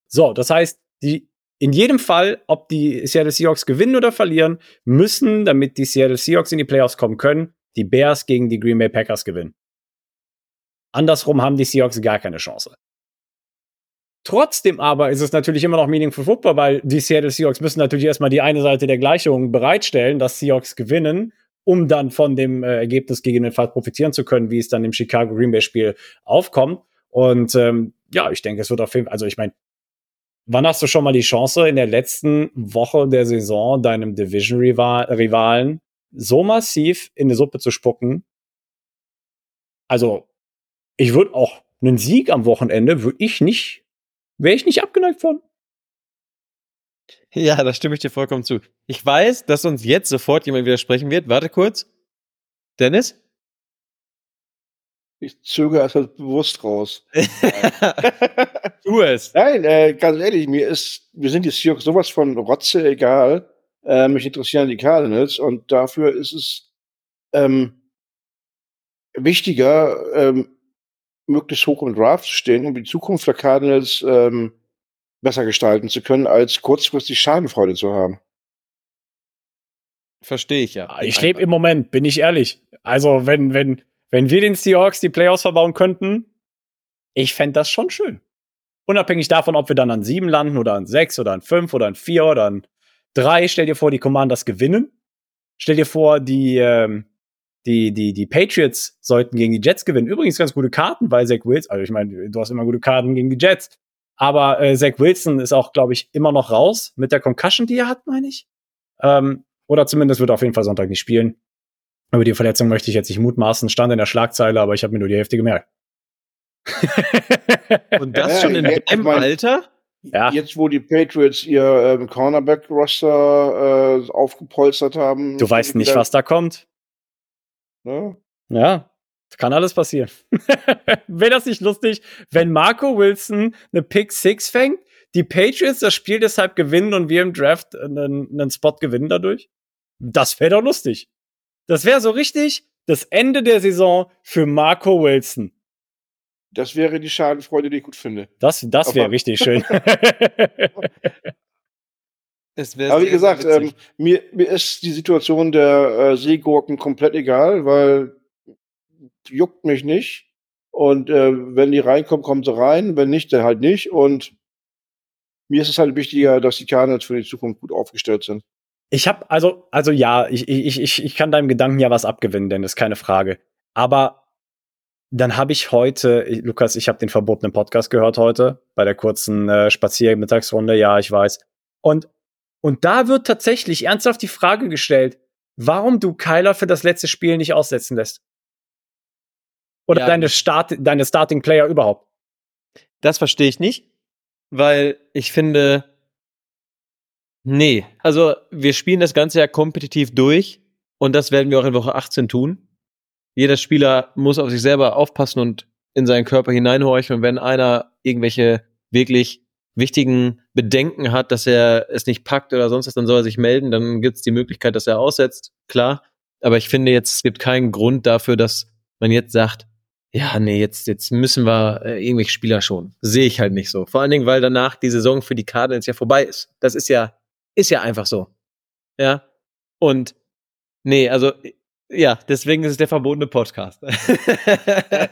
so, das heißt, die, in jedem Fall, ob die Seattle Seahawks gewinnen oder verlieren, müssen, damit die Seattle Seahawks in die Playoffs kommen können, die Bears gegen die Green Bay Packers gewinnen. Andersrum haben die Seahawks gar keine Chance. Trotzdem aber ist es natürlich immer noch Meaningful Football, weil die Seattle Seahawks müssen natürlich erstmal die eine Seite der Gleichung bereitstellen, dass Seahawks gewinnen, um dann von dem äh, Ergebnis gegebenenfalls profitieren zu können, wie es dann im Chicago Green Bay Spiel aufkommt. Und ähm, ja, ich denke, es wird auf jeden Fall, also ich meine, wann hast du schon mal die Chance, in der letzten Woche der Saison deinem Division-Rivalen so massiv in die Suppe zu spucken? Also, ich würde auch einen Sieg am Wochenende, würde ich nicht, wäre ich nicht abgeneigt von. Ja, da stimme ich dir vollkommen zu. Ich weiß, dass uns jetzt sofort jemand widersprechen wird. Warte kurz. Dennis? Ich zögere es halt bewusst raus. tu es. Nein, äh, ganz ehrlich, mir ist, wir sind die Seahawks sowas von Rotze egal. Äh, mich interessieren die Cardinals und dafür ist es ähm, wichtiger, ähm, möglichst hoch im Draft zu stehen, um die Zukunft der Cardinals ähm, besser gestalten zu können, als kurzfristig Schadenfreude zu haben. Verstehe ich ja. Ah, Ich lebe im Moment, bin ich ehrlich. Also, wenn, wenn, wenn wir den Seahawks die Playoffs verbauen könnten, ich fände das schon schön. Unabhängig davon, ob wir dann an sieben landen oder an sechs oder an fünf oder an vier oder an drei, stell dir vor, die Commanders gewinnen. Stell dir vor, die, ähm, die, die, die Patriots sollten gegen die Jets gewinnen. Übrigens ganz gute Karten, weil Zach Wilson, also ich meine, du hast immer gute Karten gegen die Jets. Aber äh, Zach Wilson ist auch, glaube ich, immer noch raus mit der Concussion, die er hat, meine ich. Ähm, oder zumindest wird er auf jeden Fall Sonntag nicht spielen. Über die Verletzung möchte ich jetzt nicht mutmaßen. Stand in der Schlagzeile, aber ich habe mir nur die Hälfte gemerkt. Und das Ja, schon in ja, deinem mein- Alter? Ja. Jetzt, wo die Patriots ihr ähm, Cornerback-Roster äh, aufgepolstert haben. Du weißt nicht, was da kommt. Ne? Ja, kann alles passieren. Wäre das nicht lustig, wenn Marco Wilson eine Pick Six fängt, die Patriots das Spiel deshalb gewinnen und wir im Draft einen, einen Spot gewinnen dadurch? Das wäre doch lustig. Das wäre so richtig das Ende der Saison für Marco Wilson. Das wäre die Schadenfreude, die ich gut finde. Das, das wäre richtig schön. Es wär Aber wie gesagt, ähm, mir, mir ist die Situation der äh, Seegurken komplett egal, weil juckt mich nicht. Und äh, wenn die reinkommen, kommen sie rein. Wenn nicht, dann halt nicht. Und mir ist es halt wichtiger, dass die Cardinals für die Zukunft gut aufgestellt sind. Ich habe also, also ja, ich, ich, ich, ich kann deinem Gedanken ja was abgewinnen, denn das ist keine Frage. Aber dann habe ich heute, ich, Lukas, ich habe den verbotenen Podcast gehört heute bei der kurzen äh, Spaziermittagsrunde. Ja, ich weiß. Und und da wird tatsächlich ernsthaft die Frage gestellt, warum du Kyler für das letzte Spiel nicht aussetzen lässt. Oder Ja. deine Start, deine Starting Player überhaupt. Das verstehe ich nicht, weil ich finde, nee, also wir spielen das Ganze ja kompetitiv durch und das werden wir auch in Woche 18 tun. Jeder Spieler muss auf sich selber aufpassen und in seinen Körper hineinhorchen und wenn einer irgendwelche wirklich wichtigen Bedenken hat, dass er es nicht packt oder sonst was, dann soll er sich melden, dann gibt es die Möglichkeit, dass er aussetzt, klar. Aber ich finde jetzt, es gibt keinen Grund dafür, dass man jetzt sagt, ja, nee, jetzt, jetzt müssen wir äh, irgendwelche Spieler schon. Sehe ich halt nicht so. Vor allen Dingen, weil danach die Saison für die Cardinals ja vorbei ist. Das ist ja, ist ja einfach so. Ja. Und nee, also ja, deswegen ist es der verbotene Podcast.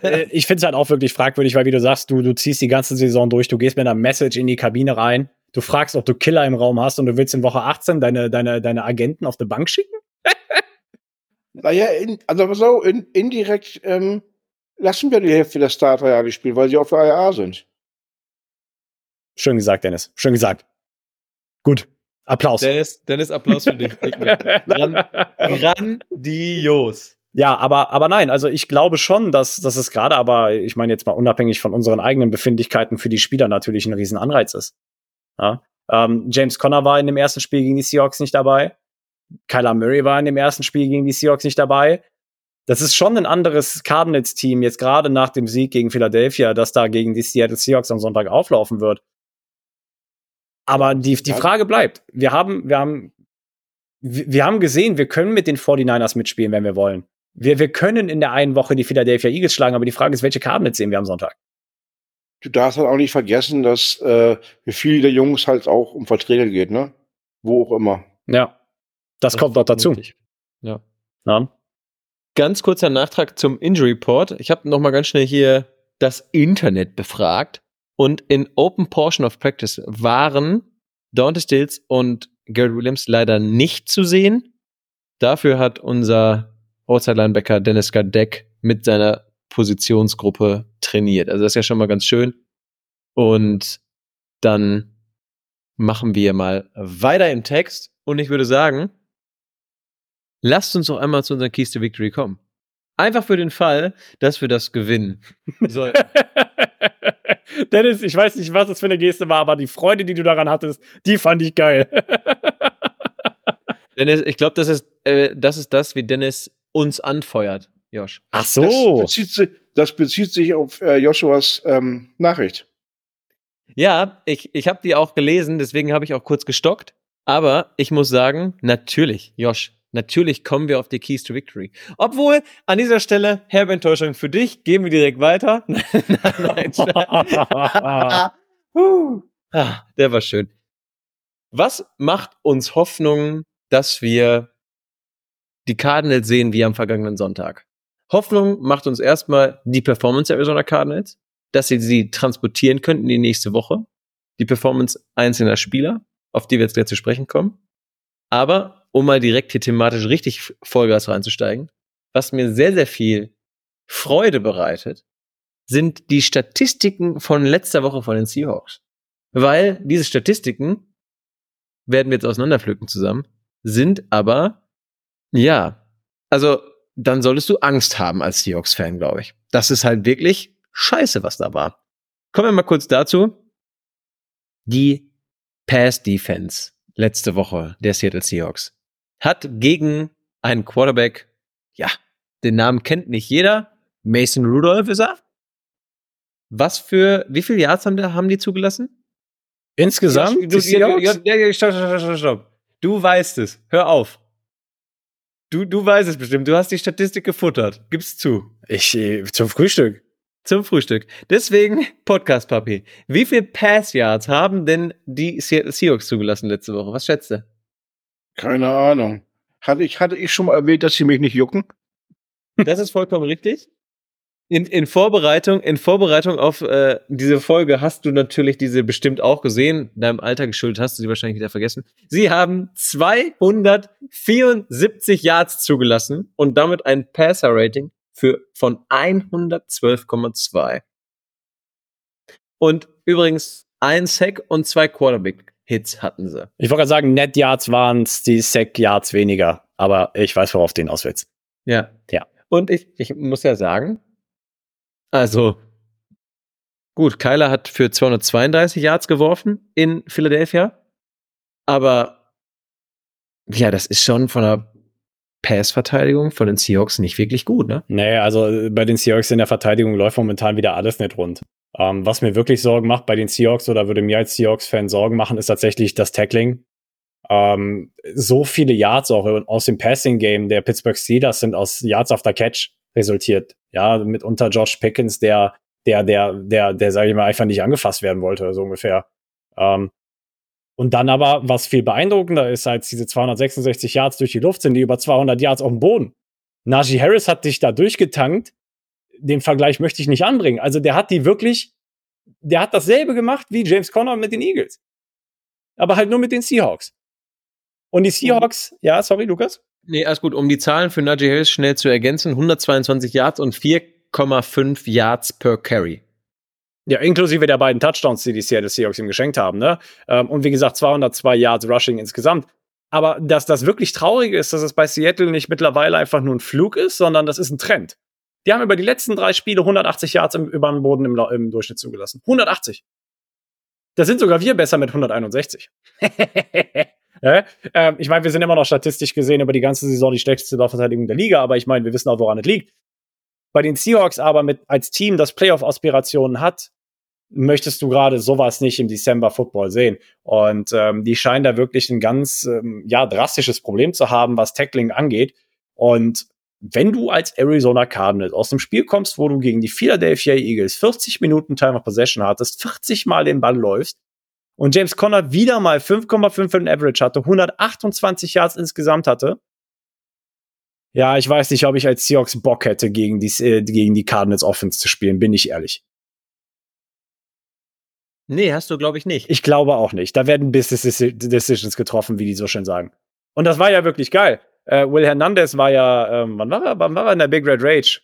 Äh, ich finde es halt auch wirklich fragwürdig, weil wie du sagst, du, du ziehst die ganze Saison durch, du gehst mit einer Message in die Kabine rein, du fragst, ob du Killer im Raum hast und du willst in Woche 18 deine, deine, deine Agenten auf die Bank schicken? Naja, in, also so in, indirekt ähm, lassen wir die Hälfte der Starter ja nicht spielen, weil sie auf der IAA sind. Schön gesagt, Dennis. Schön gesagt. Gut. Applaus. Dennis, Dennis, Applaus für dich. Gran- Grandios. Ja, aber, aber nein, also ich glaube schon, dass, dass es gerade aber, ich meine jetzt mal unabhängig von unseren eigenen Befindlichkeiten für die Spieler natürlich ein Riesenanreiz ist. Ja? Ähm, James Conner war in dem ersten Spiel gegen die Seahawks nicht dabei. Kyler Murray war in dem ersten Spiel gegen die Seahawks nicht dabei. Das ist schon ein anderes Cardinals-Team, jetzt gerade nach dem Sieg gegen Philadelphia, das da gegen die Seattle Seahawks am Sonntag auflaufen wird. Aber die, die. Frage bleibt. Wir haben, wir haben, wir haben gesehen, wir können mit den 49ers mitspielen, wenn wir wollen. Wir, wir können in der einen Woche die Philadelphia Eagles schlagen, aber die Frage ist, welche Cardinals sehen wir am Sonntag? Du darfst halt auch nicht vergessen, dass äh, für viele der Jungs halt auch um Verträge geht, ne? Wo auch immer. Ja. Das, kommt noch dazu. Richtig. Ja. Ja. Ganz kurzer Nachtrag zum Injury Report. Ich habe noch mal ganz schnell hier das Internet befragt und in Open Portion of Practice waren Dante Stills und Garrett Williams leider nicht zu sehen. Dafür hat unser Outside Linebacker Dennis Gardeck mit seiner Positionsgruppe trainiert. Also das ist ja schon mal ganz schön. Und dann machen wir mal weiter im Text und ich würde sagen, lasst uns doch einmal zu unserer Keys to Victory kommen. Einfach für den Fall, dass wir das gewinnen. So, Dennis, ich weiß nicht, was das für eine Geste war, aber die Freude, die du daran hattest, die fand ich geil. Dennis, ich glaube, das ist, äh, das ist das, wie Dennis uns anfeuert, Josh. Ach Das, so. bezieht sich, das bezieht sich auf äh, Joshuas ähm, Nachricht. Ja, ich, ich habe die auch gelesen, deswegen habe ich auch kurz gestockt. Aber ich muss sagen, natürlich, Josh, natürlich kommen wir auf die Keys to Victory. Obwohl, an dieser Stelle, herbe Enttäuschung für dich, gehen wir direkt weiter. nein, nein, nein. Huh. ah, der war schön. Was macht uns Hoffnung, dass wir die Cardinals sehen wie am vergangenen Sonntag? Hoffnung macht uns erstmal die Performance der Arizona Cardinals, dass sie sie transportieren könnten in die nächste Woche. Die Performance einzelner Spieler, auf die wir jetzt gleich zu sprechen kommen. Aber um mal direkt hier thematisch richtig Vollgas reinzusteigen, was mir sehr, sehr viel Freude bereitet, sind die Statistiken von letzter Woche von den Seahawks. Weil diese Statistiken werden wir jetzt auseinanderpflücken zusammen, sind aber, ja, also dann solltest du Angst haben als Seahawks-Fan, glaube ich. Das ist halt wirklich scheiße, was da war. Kommen wir mal kurz dazu. Die Pass-Defense letzte Woche der Seattle Seahawks hat gegen einen Quarterback, ja, den Namen kennt nicht jeder, Mason Rudolph ist er. Was für, wie viele Yards haben, haben die zugelassen? Insgesamt? Du, ja, stopp, stopp, stopp, stopp. Du weißt es. Hör auf. Du, du weißt es bestimmt. Du hast die Statistik gefuttert. Gib's zu. Ich, äh, zum Frühstück. Zum Frühstück. Deswegen Podcast Papi. Wie viel Pass Yards haben denn die Seahawks zugelassen letzte Woche? Was schätzt du? Keine Ahnung. Hatte ich, hatte ich schon mal erwähnt, dass sie mich nicht jucken? Das ist vollkommen richtig. In, in Vorbereitung, in Vorbereitung auf äh, diese Folge hast du natürlich diese bestimmt auch gesehen. Deinem Alter geschuldet hast du sie wahrscheinlich wieder vergessen. Sie haben 274 Yards zugelassen und damit ein Passer-Rating für von 112,2. Und übrigens ein Sack und zwei Quarterback-Hits hatten sie. Ich wollte gerade sagen, Net Yards waren es, die Sack Yards weniger. Aber ich weiß, worauf den auswählst. Ja. Ja. Und ich, ich muss ja sagen, also gut, Kyler hat für 232 Yards geworfen in Philadelphia. Aber ja, das ist schon von der Pass-Verteidigung von den Seahawks nicht wirklich gut, ne? Nee, also bei den Seahawks in der Verteidigung läuft momentan wieder alles nicht rund. Ähm, was mir wirklich Sorgen macht bei den Seahawks oder würde mir als Seahawks-Fan Sorgen machen, ist tatsächlich das Tackling. Ähm, so viele Yards auch aus dem Passing-Game der Pittsburgh Steelers sind aus Yards after Catch resultiert. Ja, mitunter Josh Pickens, der, der, der, der, der, sage ich mal, einfach nicht angefasst werden wollte, so ungefähr. Ähm, und dann aber, was viel beeindruckender ist, als diese 266 Yards durch die Luft sind, die über 200 Yards auf dem Boden. Najee Harris hat dich da durchgetankt. Den Vergleich möchte ich nicht anbringen. Also der hat die wirklich, der hat dasselbe gemacht wie James Conner mit den Eagles. Aber halt nur mit den Seahawks. Und die Seahawks, ja, sorry, Lukas? Nee, alles gut. Um die Zahlen für Najee Harris schnell zu ergänzen, 122 Yards und 4,5 Yards per Carry. Ja, inklusive der beiden Touchdowns, die die Seattle Seahawks ihm geschenkt haben. Ne? Ähm, und wie gesagt, 202 Yards Rushing insgesamt. Aber dass das wirklich Traurige ist, dass es bei Seattle nicht mittlerweile einfach nur ein Flug ist, sondern das ist ein Trend. Die haben über die letzten drei Spiele 180 Yards im, über den Boden im, im Durchschnitt zugelassen. 180. Da sind sogar wir besser mit 161. ja? ähm, ich meine, wir sind immer noch statistisch gesehen über die ganze Saison die schlechteste Laufverteidigung der Liga, aber ich meine, wir wissen auch, woran es liegt. Bei den Seahawks aber mit als Team, das Playoff-Aspirationen hat, möchtest du gerade sowas nicht im December Football sehen. Und ähm, die scheinen da wirklich ein ganz ähm, ja, drastisches Problem zu haben, was Tackling angeht. Und wenn du als Arizona Cardinals aus dem Spiel kommst, wo du gegen die Philadelphia Eagles 40 Minuten Time of Possession hattest, 40 Mal den Ball läufst und James Conner wieder mal 5,5 für den Average hatte, 128 Yards insgesamt hatte, ja, ich weiß nicht, ob ich als Seahawks Bock hätte, gegen die, äh, gegen die Cardinals Offense zu spielen, bin ich ehrlich. Nee, hast du, glaube ich, nicht. Ich glaube auch nicht. Da werden Business Decisions getroffen, wie die so schön sagen. Und das war ja wirklich geil. Äh, Will Hernandez war ja, ähm, wann war er? Wann war er in der Big Red Rage?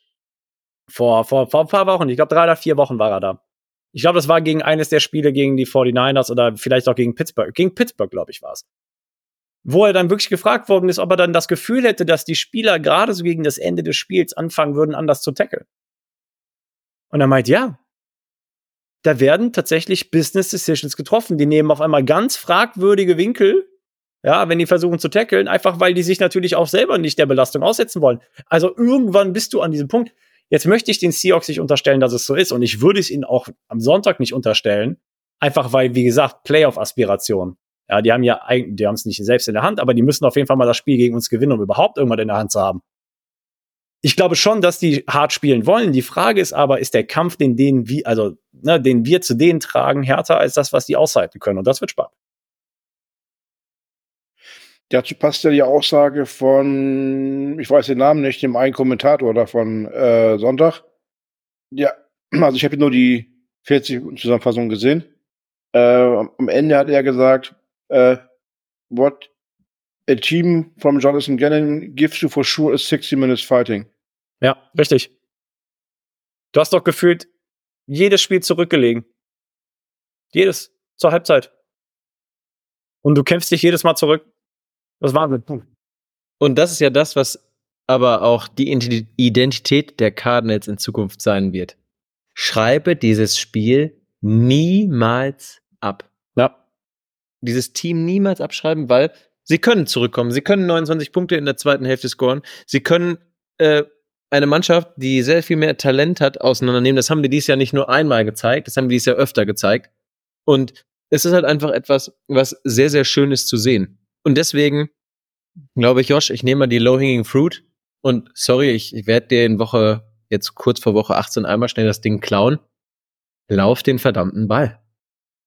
Vor, vor, vor ein paar Wochen. Ich glaube, drei oder vier Wochen war er da. Ich glaube, das war gegen eines der Spiele gegen die 49ers oder vielleicht auch gegen Pittsburgh. Gegen Pittsburgh, glaube ich, war es wo er dann wirklich gefragt worden ist, ob er dann das Gefühl hätte, dass die Spieler gerade so gegen das Ende des Spiels anfangen würden, anders zu tackeln. Und er meint, ja, da werden tatsächlich Business Decisions getroffen. Die nehmen auf einmal ganz fragwürdige Winkel, ja, wenn die versuchen zu tackeln, einfach weil die sich natürlich auch selber nicht der Belastung aussetzen wollen. Also irgendwann bist du an diesem Punkt. Jetzt möchte ich den Seahawks nicht unterstellen, dass es so ist. Und ich würde es ihnen auch am Sonntag nicht unterstellen. Einfach weil, wie gesagt, Playoff-Aspiration. Ja, die haben ja eigentlich, die haben es nicht selbst in der Hand, aber die müssen auf jeden Fall mal das Spiel gegen uns gewinnen, um überhaupt irgendwann in der Hand zu haben. Ich glaube schon, dass die hart spielen wollen. Die Frage ist aber, ist der Kampf, den denen wir, also, ne, den wir zu denen tragen, härter als das, was die aushalten können? Und das wird spannend. Dazu passt ja die Aussage von, ich weiß den Namen nicht, dem einen Kommentator da von äh, Sonntag. Ja, also ich habe nur die 40 Zusammenfassung gesehen. Äh, am Ende hat er gesagt, uh, what a team from Jonathan Gannon gives you for sure is 60 minutes fighting. Ja, richtig. Du hast doch gefühlt jedes Spiel zurückgelegen. Jedes. Zur Halbzeit. Und du kämpfst dich jedes Mal zurück. Das war Wahnsinn. Und das ist ja das, was aber auch die Identität der Cardinals in Zukunft sein wird. Schreibe dieses Spiel niemals ab. Ja. Dieses Team niemals abschreiben, weil sie können zurückkommen. Sie können 29 Punkte in der zweiten Hälfte scoren. Sie können äh, eine Mannschaft, die sehr viel mehr Talent hat, auseinandernehmen. Das haben wir dieses Jahr nicht nur einmal gezeigt, das haben wir dieses Jahr öfter gezeigt. Und es ist halt einfach etwas, was sehr, sehr schön ist zu sehen. Und deswegen glaube ich, Josh, ich nehme mal die Low-Hanging Fruit und sorry, ich, ich werde dir in Woche, jetzt kurz vor Woche 18 einmal schnell das Ding klauen. Lauf den verdammten Ball.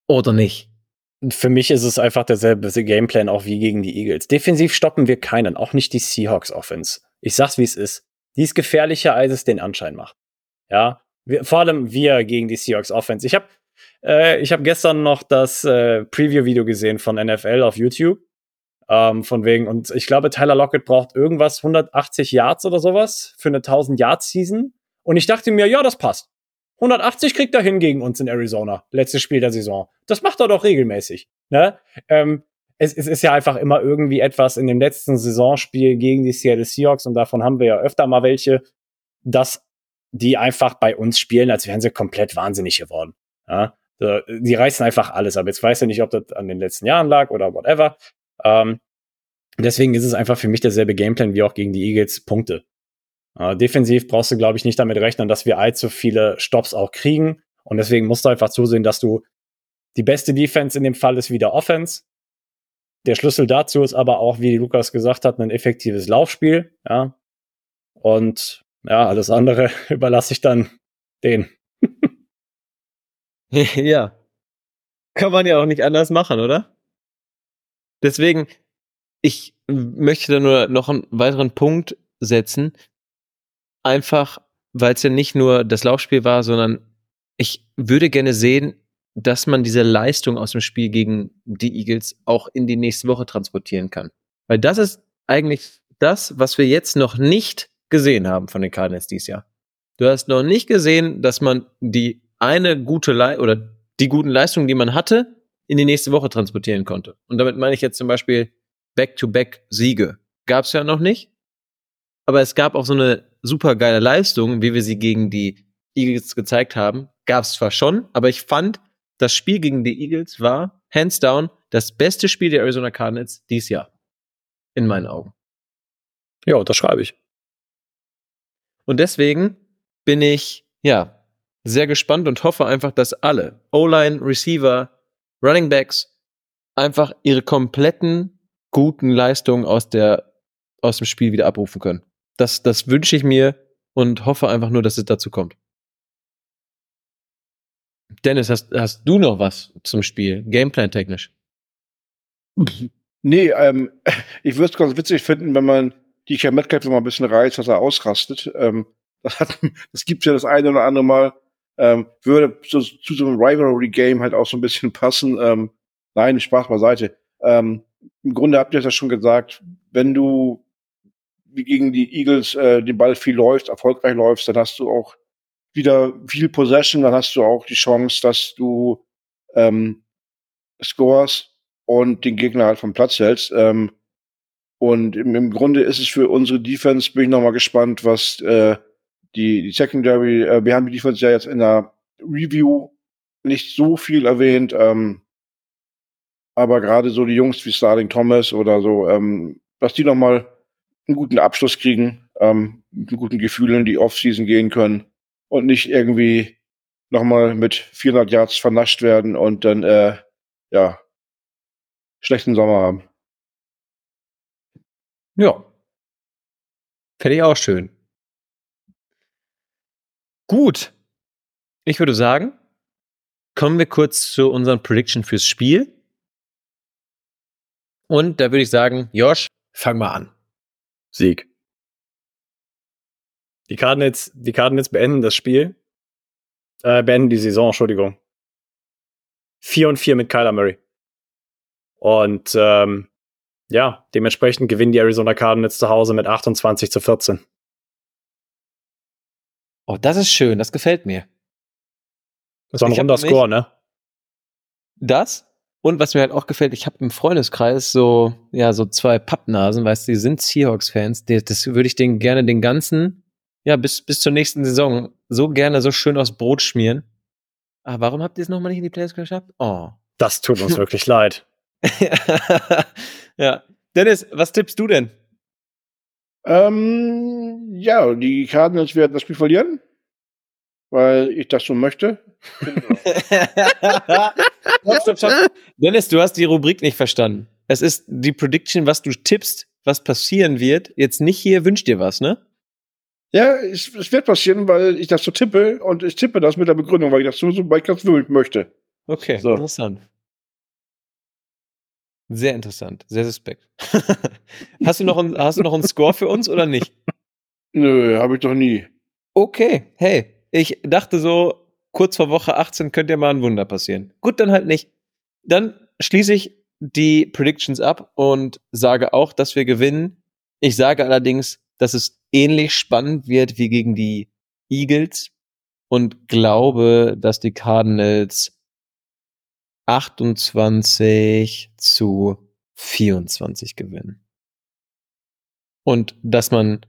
Oder nicht? Für mich ist es einfach derselbe Gameplan auch wie gegen die Eagles. Defensiv stoppen wir keinen, auch nicht die Seahawks Offense. Ich sag's wie es ist. Die ist gefährlicher, als es den Anschein macht. Ja, wir, vor allem wir gegen die Seahawks Offense. Ich habe äh, ich habe gestern noch das äh, Preview-Video gesehen von NFL auf YouTube. Ähm, von wegen, und ich glaube, Tyler Lockett braucht irgendwas 180 Yards oder sowas für eine 1000 Yards Season. Und ich dachte mir, ja, das passt. 180 kriegt er hin gegen uns in Arizona. Letztes Spiel der Saison. Das macht er doch regelmäßig. Ne? Ähm, es, es ist ja einfach immer irgendwie etwas in dem letzten Saisonspiel gegen die Seattle Seahawks, und davon haben wir ja öfter mal welche, dass die einfach bei uns spielen, als wären sie komplett wahnsinnig geworden. Ja? Die reißen einfach alles ab. Jetzt weiß ich nicht, ob das an den letzten Jahren lag oder whatever. Ähm, deswegen ist es einfach für mich derselbe Gameplan wie auch gegen die Eagles Punkte. Äh, defensiv brauchst du, glaube ich, nicht damit rechnen, dass wir allzu viele Stops auch kriegen. Und deswegen musst du einfach zusehen, dass du die beste Defense in dem Fall ist wieder Offense. Der Schlüssel dazu ist aber auch, wie Lukas gesagt hat, ein effektives Laufspiel. Ja. Und ja, alles andere überlasse ich dann denen. ja. Kann man ja auch nicht anders machen, oder? Deswegen, ich möchte da nur noch einen weiteren Punkt setzen. Einfach, weil es ja nicht nur das Laufspiel war, sondern ich würde gerne sehen, dass man diese Leistung aus dem Spiel gegen die Eagles auch in die nächste Woche transportieren kann. Weil das ist eigentlich das, was wir jetzt noch nicht gesehen haben von den Cardinals dieses Jahr. Du hast noch nicht gesehen, dass man die eine gute Le oder die guten Leistungen, die man hatte, in die nächste Woche transportieren konnte. Und damit meine ich jetzt zum Beispiel Back-to-Back-Siege. Gab es ja noch nicht. Aber es gab auch so eine super geile Leistung, wie wir sie gegen die Eagles gezeigt haben. Gab es zwar schon, aber ich fand, das Spiel gegen die Eagles war, hands down, das beste Spiel der Arizona Cardinals dieses Jahr. In meinen Augen. Ja, das schreibe ich. Und deswegen bin ich, ja, sehr gespannt und hoffe einfach, dass alle O-Line, Receiver, Running Backs einfach ihre kompletten guten Leistungen aus der aus dem Spiel wieder abrufen können. Das, das wünsche ich mir und hoffe einfach nur, dass es dazu kommt. Dennis, hast, hast du noch was zum Spiel, Gameplan-technisch? Nee, ähm, ich würde es ganz witzig finden, wenn man die Metcalf mal ein bisschen reizt, dass er ausrastet. Ähm, das, hat, das gibt's ja das eine oder andere Mal. Ähm, würde zu, zu so einem Rivalry-Game halt auch so ein bisschen passen. Ähm, nein, Spaß beiseite. Ähm, Im Grunde habt ihr es ja schon gesagt, wenn du gegen die Eagles äh, den Ball viel läufst, erfolgreich läufst, dann hast du auch wieder viel Possession, dann hast du auch die Chance, dass du ähm, scores und den Gegner halt vom Platz hältst. Ähm, und im, im Grunde ist es für unsere Defense, bin ich nochmal gespannt, was äh, die, die Secondary, äh, wir haben die Defense ja jetzt in der Review nicht so viel erwähnt, ähm, aber gerade so die Jungs wie Starling Thomas oder so, ähm, dass die nochmal einen guten Abschluss kriegen, ähm, mit guten Gefühlen die Offseason gehen können und nicht irgendwie nochmal mit 400 Yards vernascht werden und dann, äh, ja, schlechten Sommer haben. Ja. Fände ich auch schön. Gut. Ich würde sagen, kommen wir kurz zu unseren Prediction fürs Spiel. Und da würde ich sagen, Josh, fang mal an. Sieg. Die Cardinals, die Cardinals beenden das Spiel. Äh, beenden die Saison, Entschuldigung. 4 und 4 mit Kyler Murray. Und ähm, ja, dementsprechend gewinnen die Arizona Cardinals zu Hause mit 28 zu 14. Oh, das ist schön, das gefällt mir. Das war ein runder Score, ne? Das und was mir halt auch gefällt, ich habe im Freundeskreis so, ja, so zwei Pappnasen, weißt du, die sind Seahawks-Fans. Das würde ich denen gerne den ganzen, ja, bis, bis zur nächsten Saison so gerne so schön aufs Brot schmieren. Ah, warum habt ihr es nochmal nicht in die Playoffs geschafft? Oh. Das tut uns wirklich leid. ja. Dennis, was tippst du denn? Ähm, ja, die Cardinals werden das Spiel verlieren, weil ich das so möchte. stopp, stopp, stopp. Dennis, du hast die Rubrik nicht verstanden. Es ist die Prediction, was du tippst, was passieren wird. Jetzt nicht hier, wünsch dir was, ne? Ja, es, es wird passieren, weil ich das so tippe und ich tippe das mit der Begründung, weil ich das so, so weil ich das will- möchte. Okay, So. interessant. Sehr interessant, sehr suspekt. hast, du noch ein, hast du noch einen Score für uns oder nicht? Nö, habe ich doch nie. Okay, hey, ich dachte so, kurz vor Woche 18 könnte ja mal ein Wunder passieren. Gut, dann halt nicht. Dann schließe ich die Predictions ab und sage auch, dass wir gewinnen. Ich sage allerdings, dass es ähnlich spannend wird wie gegen die Eagles und glaube, dass die Cardinals 28 zu 24 gewinnen. Und dass man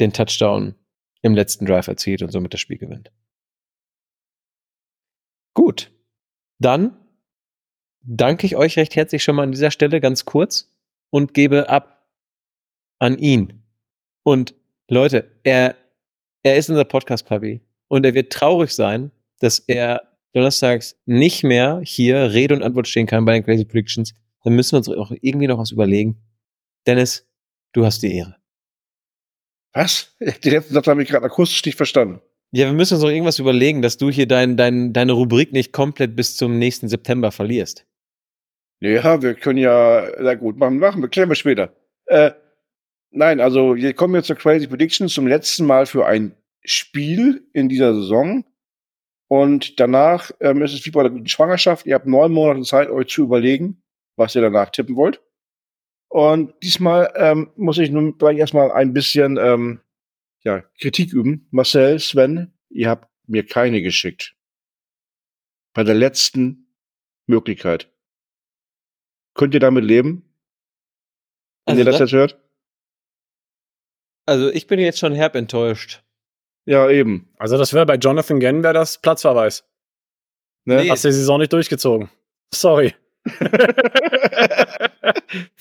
den Touchdown im letzten Drive erzielt und somit das Spiel gewinnt. Gut. Dann danke ich euch recht herzlich schon mal an dieser Stelle ganz kurz und gebe ab an ihn. Und Leute, er, er ist unser Podcast-Puppy und er wird traurig sein, dass er donnerstags nicht mehr hier Rede und Antwort stehen kann bei den Crazy Predictions. Dann müssen wir uns auch irgendwie noch was überlegen. Dennis, du hast die Ehre. Was? Den letzten Satz habe ich gerade akustisch nicht verstanden. Ja, wir müssen uns noch irgendwas überlegen, dass du hier dein, dein, deine Rubrik nicht komplett bis zum nächsten September verlierst. Ja, wir können ja, na gut, machen, machen wir, klären wir später. Äh, nein, also wir kommen jetzt zur Crazy Prediction zum letzten Mal für ein Spiel in dieser Saison. Und danach ähm, ist es wie bei der guten Schwangerschaft. Ihr habt neun Monate Zeit, euch zu überlegen, was ihr danach tippen wollt. Und diesmal ähm, muss ich nun gleich erstmal ein bisschen ähm, ja, Kritik üben. Marcel, Sven, ihr habt mir keine geschickt. Bei der letzten Möglichkeit. Könnt ihr damit leben? Wenn Also ihr das das- jetzt hört? Also ich bin jetzt schon herb enttäuscht. Ja, eben. Also das wäre bei Jonathan Gann wäre das Platzverweis. Ne? Nee. Hast du die Saison nicht durchgezogen. Sorry.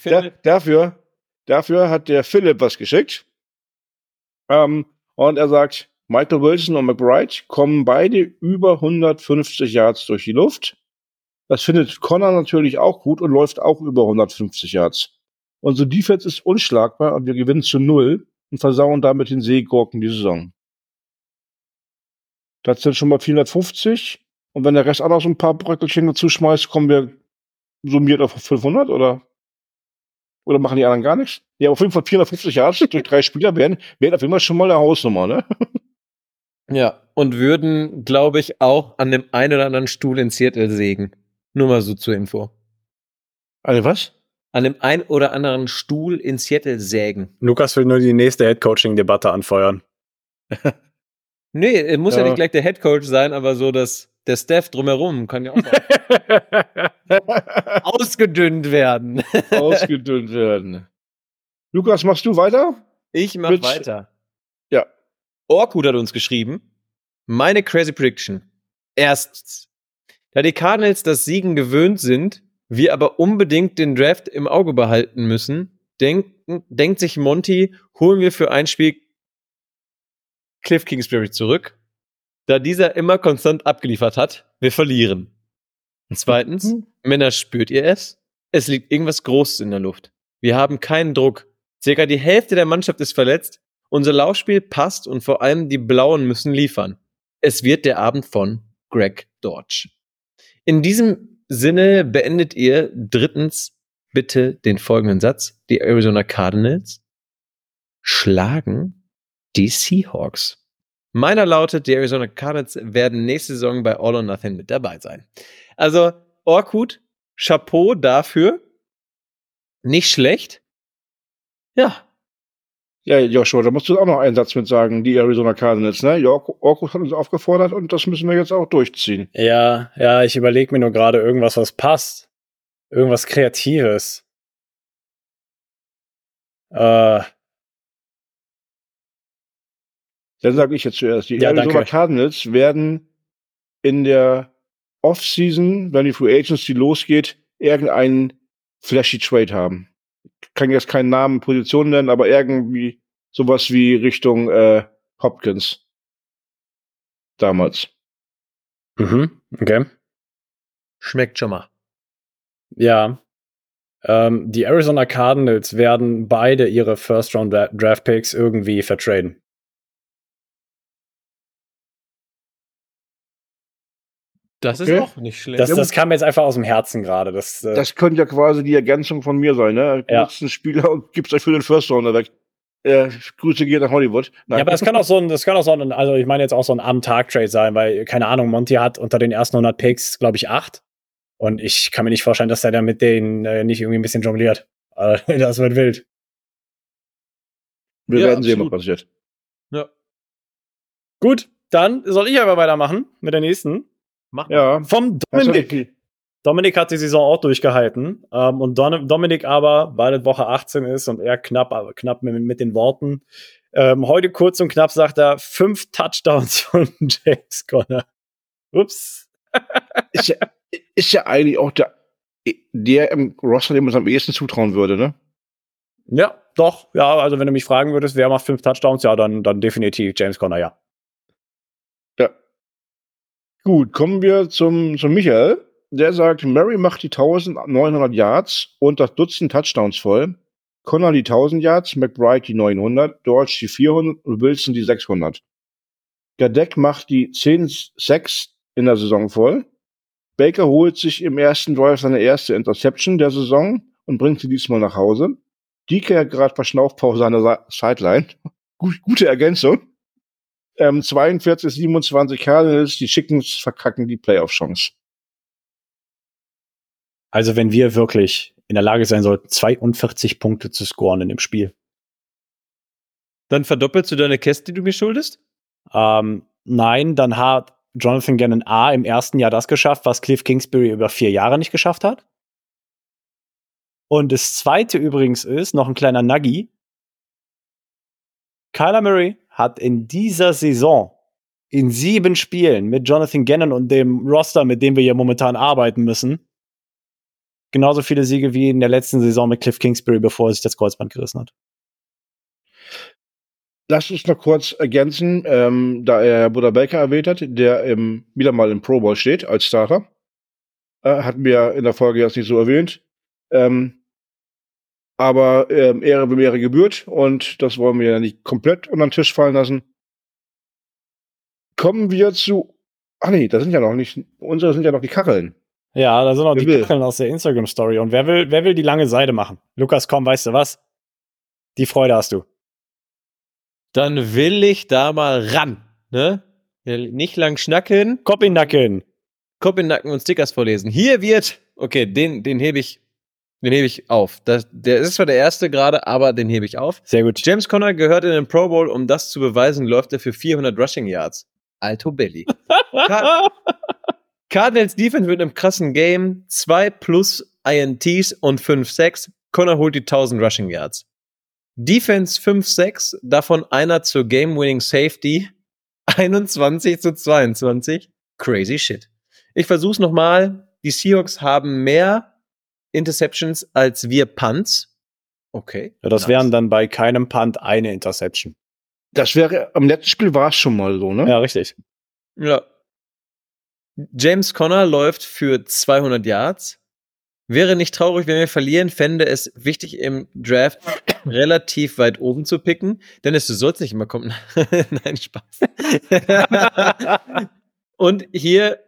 Da, dafür, dafür hat der Philipp was geschickt. Ähm, und er sagt, Michael Wilson und McBride kommen beide über 150 Yards durch die Luft. Das findet Connor natürlich auch gut und läuft auch über 150 Yards. Unsere Defense ist unschlagbar und wir gewinnen zu null und versauen damit den Seegurken die Saison. Das sind schon mal 450. Und wenn der Rest auch noch so ein paar Bröckelchen dazu schmeißt, kommen wir summiert auf 500 oder? Oder machen die anderen gar nichts? Ja, auf jeden Fall 450 Yards durch drei Spieler wären, wären auf jeden Fall schon mal eine Hausnummer, ne? ja, und würden, glaube ich, auch an dem einen oder anderen Stuhl in Seattle sägen. Nur mal so zur Info. Alle was? An dem einen oder anderen Stuhl in Seattle sägen. Lukas will nur die nächste Headcoaching-Debatte anfeuern. Nee, es muss ja. Ja. nicht gleich der Headcoach sein, aber so das, der Staff drumherum kann ja auch mal ausgedünnt werden. Ausgedünnt werden. Lukas, machst du weiter? Ich mach Mit- weiter. Ja. Orkut hat uns geschrieben. Meine crazy prediction. Erstens. Da die Cardinals das Siegen gewöhnt sind, wir aber unbedingt den Draft im Auge behalten müssen, denken, denkt sich Monty, holen wir für ein Spiel Cliff Kingsbury zurück, da dieser immer konstant abgeliefert hat, wir verlieren. Zweitens, Männer, spürt ihr es? Es liegt irgendwas Großes in der Luft. Wir haben keinen Druck. Circa die Hälfte der Mannschaft ist verletzt. Unser Laufspiel passt und vor allem die Blauen müssen liefern. Es wird der Abend von Greg Dodge. In diesem Sinne beendet ihr drittens bitte den folgenden Satz. Die Arizona Cardinals schlagen die Seahawks. Meiner lautet, die Arizona Cardinals werden nächste Saison bei All or Nothing mit dabei sein. Also, Orkut, Chapeau dafür. Nicht schlecht. Ja, Ja, Joshua, da musst du auch noch einen Satz mit sagen, die Arizona Cardinals, ne? Orko hat uns aufgefordert und das müssen wir jetzt auch durchziehen. Ja, ja, ich überlege mir nur gerade irgendwas, was passt. Irgendwas Kreatives. Äh, Dann sage ich jetzt zuerst, die Ja, Arizona danke. Cardinals werden in der Offseason, wenn die Free Agency losgeht, irgendeinen flashy Trade haben. Kann jetzt keinen Namen, Position nennen, aber irgendwie sowas wie Richtung äh, Hopkins. Damals. mhm, okay. Schmeckt schon mal. Ja. Ähm, die Arizona Cardinals werden beide ihre First-Round-Draft-Picks irgendwie vertraden. Das ist Okay. auch nicht schlecht. Das, das kam mir jetzt einfach aus dem Herzen gerade. Das, äh, Das könnte ja quasi die Ergänzung von mir sein, ne? Ja. Nutzt einen Spieler und gibt's euch für den First Rounder weg. Äh, Grüße gehen nach Hollywood. Nein. Ja, aber das kann auch so ein, das kann auch so ein, also ich meine jetzt auch so ein Am-Tag-Trade sein, weil, keine Ahnung, Monty hat unter den ersten 100 Picks, glaube ich, acht. Und ich kann mir nicht vorstellen, dass er da mit denen äh, nicht irgendwie ein bisschen jongliert. Äh, das wird wild. wir Ja, werden sehen, was passiert. Ja. Gut, dann soll ich aber weitermachen mit der nächsten. Mach mal. Ja. Vom Dominik. die- Dominik hat die Saison auch durchgehalten. Ähm, und Don Dominik aber, weil es Woche 18 ist und er knapp, aber knapp mit, mit den Worten, ähm, heute kurz und knapp sagt er, fünf Touchdowns von James Conner. Ups. ist, ja, ist ja eigentlich auch der, der im Roster, dem man es am ehesten zutrauen würde, ne? Ja, doch. Ja, also wenn du mich fragen würdest, wer macht fünf Touchdowns, ja, dann, dann definitiv James Conner. Ja. Gut, kommen wir zum, zum Michael. Der sagt, Murray macht die 1900 Yards und das Dutzend Touchdowns voll. Connor die 1000 Yards, McBride die 900, George die 400 und Wilson die 600. Gadeck macht die 10 Sacks in der Saison voll. Baker holt sich im ersten Drive seine erste Interception der Saison und bringt sie diesmal nach Hause. DK hat gerade Verschnaufpause an der Sideline. Gut, gute Ergänzung. Ähm, 42, 27 Cardinals, die Chickens verkacken die Playoff-Chance. Also wenn wir wirklich in der Lage sein sollten, 42 Punkte zu scoren in dem Spiel. Dann verdoppelst du deine Käste, die du mir schuldest? Ähm, nein, dann hat Jonathan Gannon A im ersten Jahr das geschafft, was Cliff Kingsbury über vier Jahre nicht geschafft hat. Und das zweite übrigens ist, noch ein kleiner Nuggy. Kyler Murray hat in dieser Saison in sieben Spielen mit Jonathan Gannon und dem Roster, mit dem wir hier momentan arbeiten müssen, genauso viele Siege wie in der letzten Saison mit Cliff Kingsbury, bevor er sich das Kreuzband gerissen hat. Lass uns noch kurz ergänzen, ähm, da er Buddha Baker erwähnt hat, der im, wieder mal im Pro Bowl steht als Starter. Äh, hatten wir in der Folge jetzt nicht so erwähnt. Ähm, aber ähm, Ehre wem Ehre gebührt und das wollen wir ja nicht komplett unter den Tisch fallen lassen. Kommen wir zu. Ach nee, da sind ja noch nicht. Unsere sind ja noch die Kacheln. Ja, da sind noch Wer die will? Kacheln aus der Instagram-Story. Und wer will, wer will die lange Seite machen? Lukas, komm, weißt du was? Die Freude hast du. Dann will ich da mal ran. Ne? Nicht lang schnacken, Kopf in Nacken. Kopf in Nacken und Stickers vorlesen. Hier wird, okay, den, den hebe ich, den hebe ich auf. Das, der ist zwar der erste gerade, aber den hebe ich auf. Sehr gut. James Conner gehört in den Pro Bowl, um das zu beweisen, läuft er für 400 Rushing Yards. Alto Belly. Ka- Cardinals Defense mit einem krassen Game. 2 plus INTs und 5 Sacks. Conner holt die 1000 Rushing Yards. Defense 5 Sacks, davon einer zur Game-Winning Safety. 21 zu 22. Crazy shit. Ich versuch's nochmal. Die Seahawks haben mehr Interceptions als wir Punts. Okay. Ja, das nice. wären dann bei keinem Punt eine Interception. Das wäre, am letzten Spiel war es schon mal so, ne? Ja, richtig. Ja. James Conner läuft für 200 Yards. Wäre nicht traurig, wenn wir verlieren, fände es wichtig im Draft relativ weit oben zu picken. Dennis, du sollst nicht immer kommen. Nein, Spaß. und hier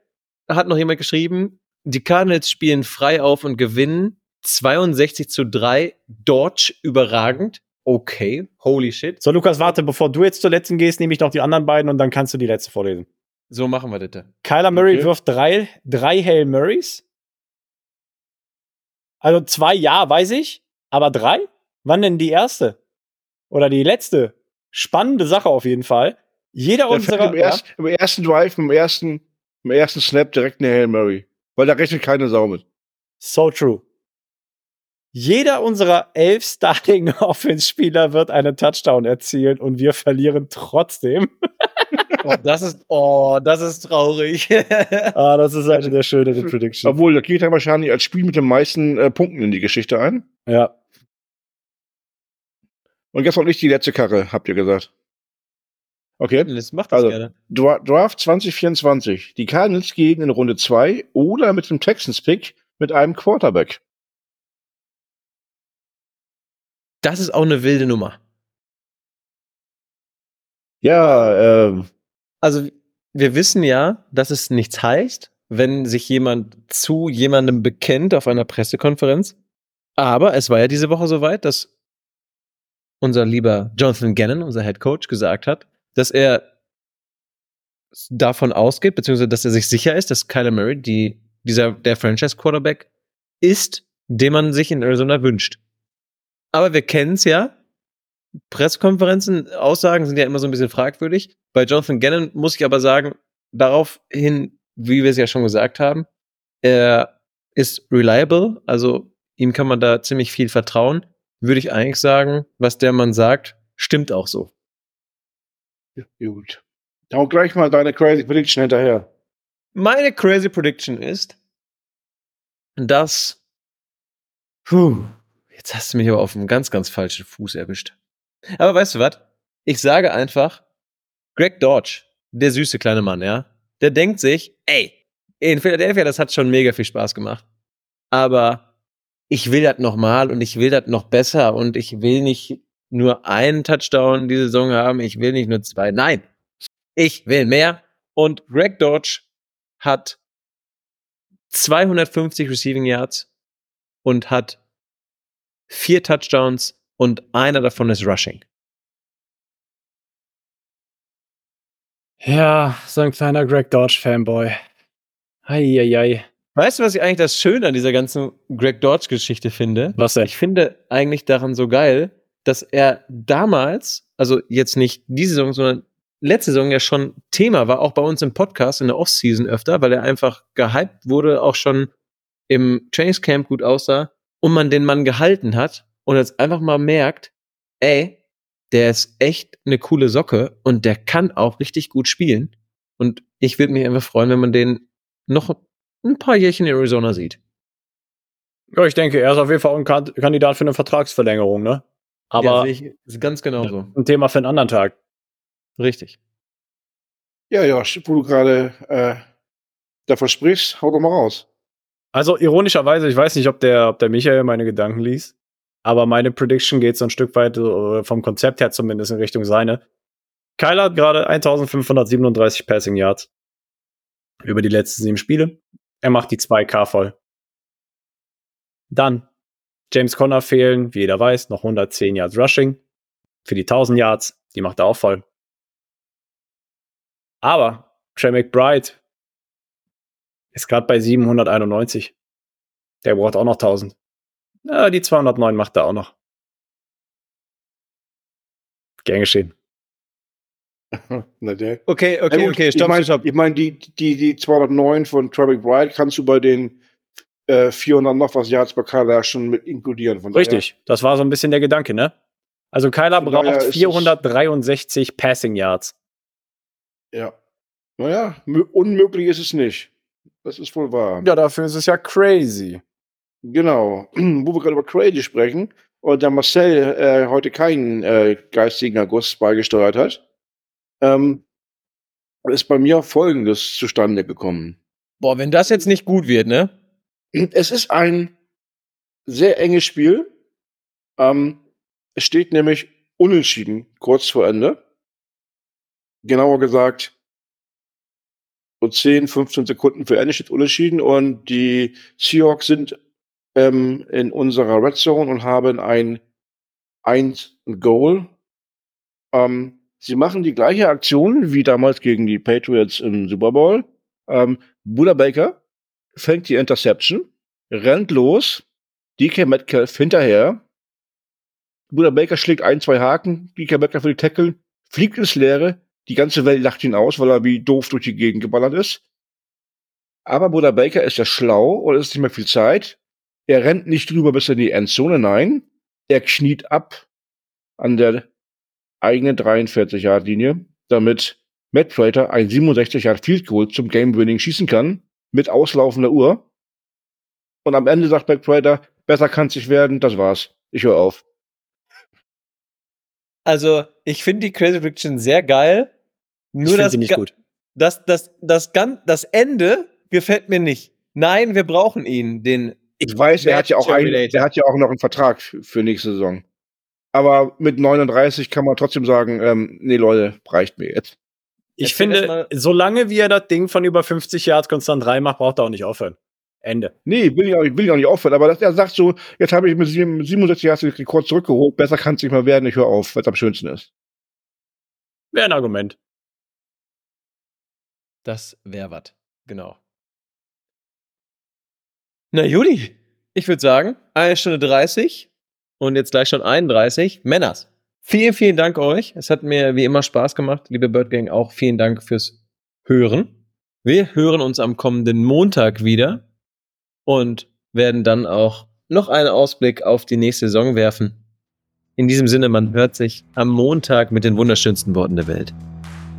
hat noch jemand geschrieben, die Cardinals spielen frei auf und gewinnen 62 zu 3. Dodge überragend. Okay, holy shit. So, Lukas, warte, bevor du jetzt zur letzten gehst, nehme ich noch die anderen beiden und dann kannst du die letzte vorlesen. So machen wir das. Kyler Murray Okay. wirft drei, drei Hail Murrays. Also zwei, ja, weiß ich. Aber drei? Wann denn die erste? oder die letzte spannende Sache auf jeden Fall. Jeder unserer. im, erst, Im ersten Drive, im ersten, im ersten Snap direkt eine Hail Mary. Weil da rechnet keine Sau mit. So true. Jeder unserer elf Starting Offense-Spieler wird einen Touchdown erzielen und wir verlieren trotzdem. Oh, das ist, oh, das ist traurig. ah, das ist eine der schöneren Predictions. Obwohl, da geht er wahrscheinlich als Spiel mit den meisten äh, Punkten in die Geschichte ein. Ja. Und jetzt noch nicht die letzte Karre, habt ihr gesagt. Okay. das macht das Also- gerne. Dra Draft 2024. Die Cardinals gehen in Runde 2 oder mit dem Texans-Pick mit einem Quarterback. Das ist auch eine wilde Nummer. Ja, ähm, Also, wir wissen ja, dass es nichts heißt, wenn sich jemand zu jemandem bekennt auf einer Pressekonferenz. Aber es war ja diese Woche soweit, dass unser lieber Jonathan Gannon, unser Head Coach, gesagt hat, dass er davon ausgeht, beziehungsweise dass er sich sicher ist, dass Kyler Murray die, dieser, der Franchise-Quarterback ist, den man sich in Arizona wünscht. Aber wir kennen es ja. Pressekonferenzen, Aussagen sind ja immer so ein bisschen fragwürdig. Bei Jonathan Gannon muss ich aber sagen, daraufhin, wie wir es ja schon gesagt haben, er ist reliable, also ihm kann man da ziemlich viel vertrauen. Würde ich eigentlich sagen, was der Mann sagt, stimmt auch so. Gut. Hau gleich mal deine Crazy Prediction hinterher. Meine crazy Prediction ist, dass. Puh, jetzt hast du mich aber auf einen ganz, ganz falschen Fuß erwischt. Aber weißt du was? Ich sage einfach, Greg Dodge, der süße kleine Mann, ja, der denkt sich, ey, in Philadelphia, das hat schon mega viel Spaß gemacht. Aber ich will das nochmal und ich will das noch besser und ich will nicht nur einen Touchdown diese Saison haben, ich will nicht nur zwei. Nein, ich will mehr. Und Greg Dodge hat 250 Receiving Yards und hat vier Touchdowns und einer davon ist Rushing. Ja, so ein kleiner Greg Dodge-Fanboy. Eieiei. Weißt du, was ich eigentlich das Schöne an dieser ganzen Greg Dodge-Geschichte finde? Was denn? Ich finde eigentlich daran so geil, dass er damals, also jetzt nicht diese Saison, sondern letzte Saison ja schon Thema war, auch bei uns im Podcast in der Offseason öfter, weil er einfach gehypt wurde, auch schon im Trainingscamp gut aussah und man den Mann gehalten hat und jetzt einfach mal merkt, ey, der ist echt eine coole Socke und der kann auch richtig gut spielen. Und ich würde mich einfach freuen, wenn man den noch ein paar Jährchen in Arizona sieht. Ja, ich denke, er ist auf jeden Fall ein Kan- Kandidat für eine Vertragsverlängerung, ne? Ja, Aber sehe ich ist ganz genau so. ein Thema für einen anderen Tag. Richtig. Ja, ja, wo du gerade äh, davon sprichst, hau doch mal raus. Also ironischerweise, ich weiß nicht, ob der, ob der Michael meine Gedanken liest, aber meine Prediction geht so ein Stück weit äh, vom Konzept her zumindest in Richtung seine. Kyler hat gerade 1537 Passing Yards über die letzten sieben Spiele. Er macht die 2K voll. Dann James Conner fehlen, wie jeder weiß, noch 110 Yards Rushing für die 1000 Yards. Die macht er auch voll. Aber Trey McBride ist gerade bei 791. Der braucht auch noch 1000. Ja, die 209 macht er auch noch. Gern geschehen. Na, der. Okay, Ja, gut, ich meine, ich mein, die, die, die 209 von Trevor Bright kannst du bei den äh, 400 noch was Yards bei Kyler schon mit inkludieren. Von Richtig. Das war so ein bisschen der Gedanke, ne? Also Kyler Von daher braucht ist es- 463 Passing Yards. Daher, ja. Naja, mö- unmöglich ist es nicht. Das ist wohl wahr. Ja, dafür ist es ja crazy. Genau. Wo wir gerade über Crazy sprechen und der Marcel äh, heute keinen äh, geistigen August beigesteuert hat, ähm, ist bei mir Folgendes zustande gekommen. Boah, wenn das jetzt nicht gut wird, ne? Es ist ein sehr enges Spiel. Ähm, es steht nämlich unentschieden kurz vor Ende. Genauer gesagt, so 10, 15 Sekunden für Ende steht unentschieden und die Seahawks sind ähm, in unserer Red Zone und haben ein 1 Goal. Ähm, sie machen die gleiche Aktion wie damals gegen die Patriots im Super Bowl. Ähm, Buda Baker fängt die Interception, rennt los, DK Metcalf hinterher, Bruder Baker schlägt ein, zwei Haken, DK Becker will tackeln, fliegt ins Leere, die ganze Welt lacht ihn aus, weil er wie doof durch die Gegend geballert ist. Aber Bruder Baker ist ja schlau und es ist nicht mehr viel Zeit. Er rennt nicht drüber bis in die Endzone, nein. Er kniet ab an der eigenen 43-Yard-Linie, damit Matt Prater ein 67 Yard Field Goal zum Game-Winning schießen kann, mit auslaufender Uhr. Und am Ende sagt Prater, besser kann es nicht werden, das war's. Ich höre auf. Also, ich finde die Crazy Prediction sehr geil. Nur ich das, sie nicht gut. das, das, das, gan- das Ende gefällt mir nicht. Nein, wir brauchen ihn, den Ich weiß, er hat ja auch einen, der hat ja auch noch einen Vertrag für nächste Saison. Aber mit 39 kann man trotzdem sagen, ähm, nee Leute, reicht mir jetzt. Ich finde, solange wie er das Ding von über 50 Yards konstant reinmacht, braucht er auch nicht aufhören. Ende. Nee, will ich auch, nicht- will ich auch nicht aufhören. Aber dass er sagt so, jetzt habe ich mit sieben- 67 Jahren den Rekord zurückgeholt, besser kann es nicht mehr werden, ich höre auf, weil es am schönsten ist. Wäre ein Argument. Das wäre was. Genau. Na, Juli, ich würde sagen, eine Stunde 30 und jetzt gleich schon 31. Männers, vielen, vielen Dank euch. Es hat mir wie immer Spaß gemacht. Liebe Bird Gang, auch vielen Dank fürs Hören. Wir hören uns am kommenden Montag wieder und werden dann auch noch einen Ausblick auf die nächste Saison werfen. In diesem Sinne, man hört sich am Montag mit den wunderschönsten Worten der Welt.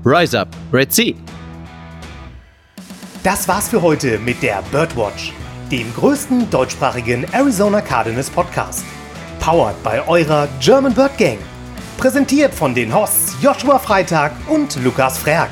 Rise up, Red Sea! Das war's für heute mit der Birdwatch, dem größten deutschsprachigen Arizona Cardinals Podcast. Powered bei eurer German Bird Gang. Präsentiert von den Hosts Joshua Freitag und Lukas Frerk.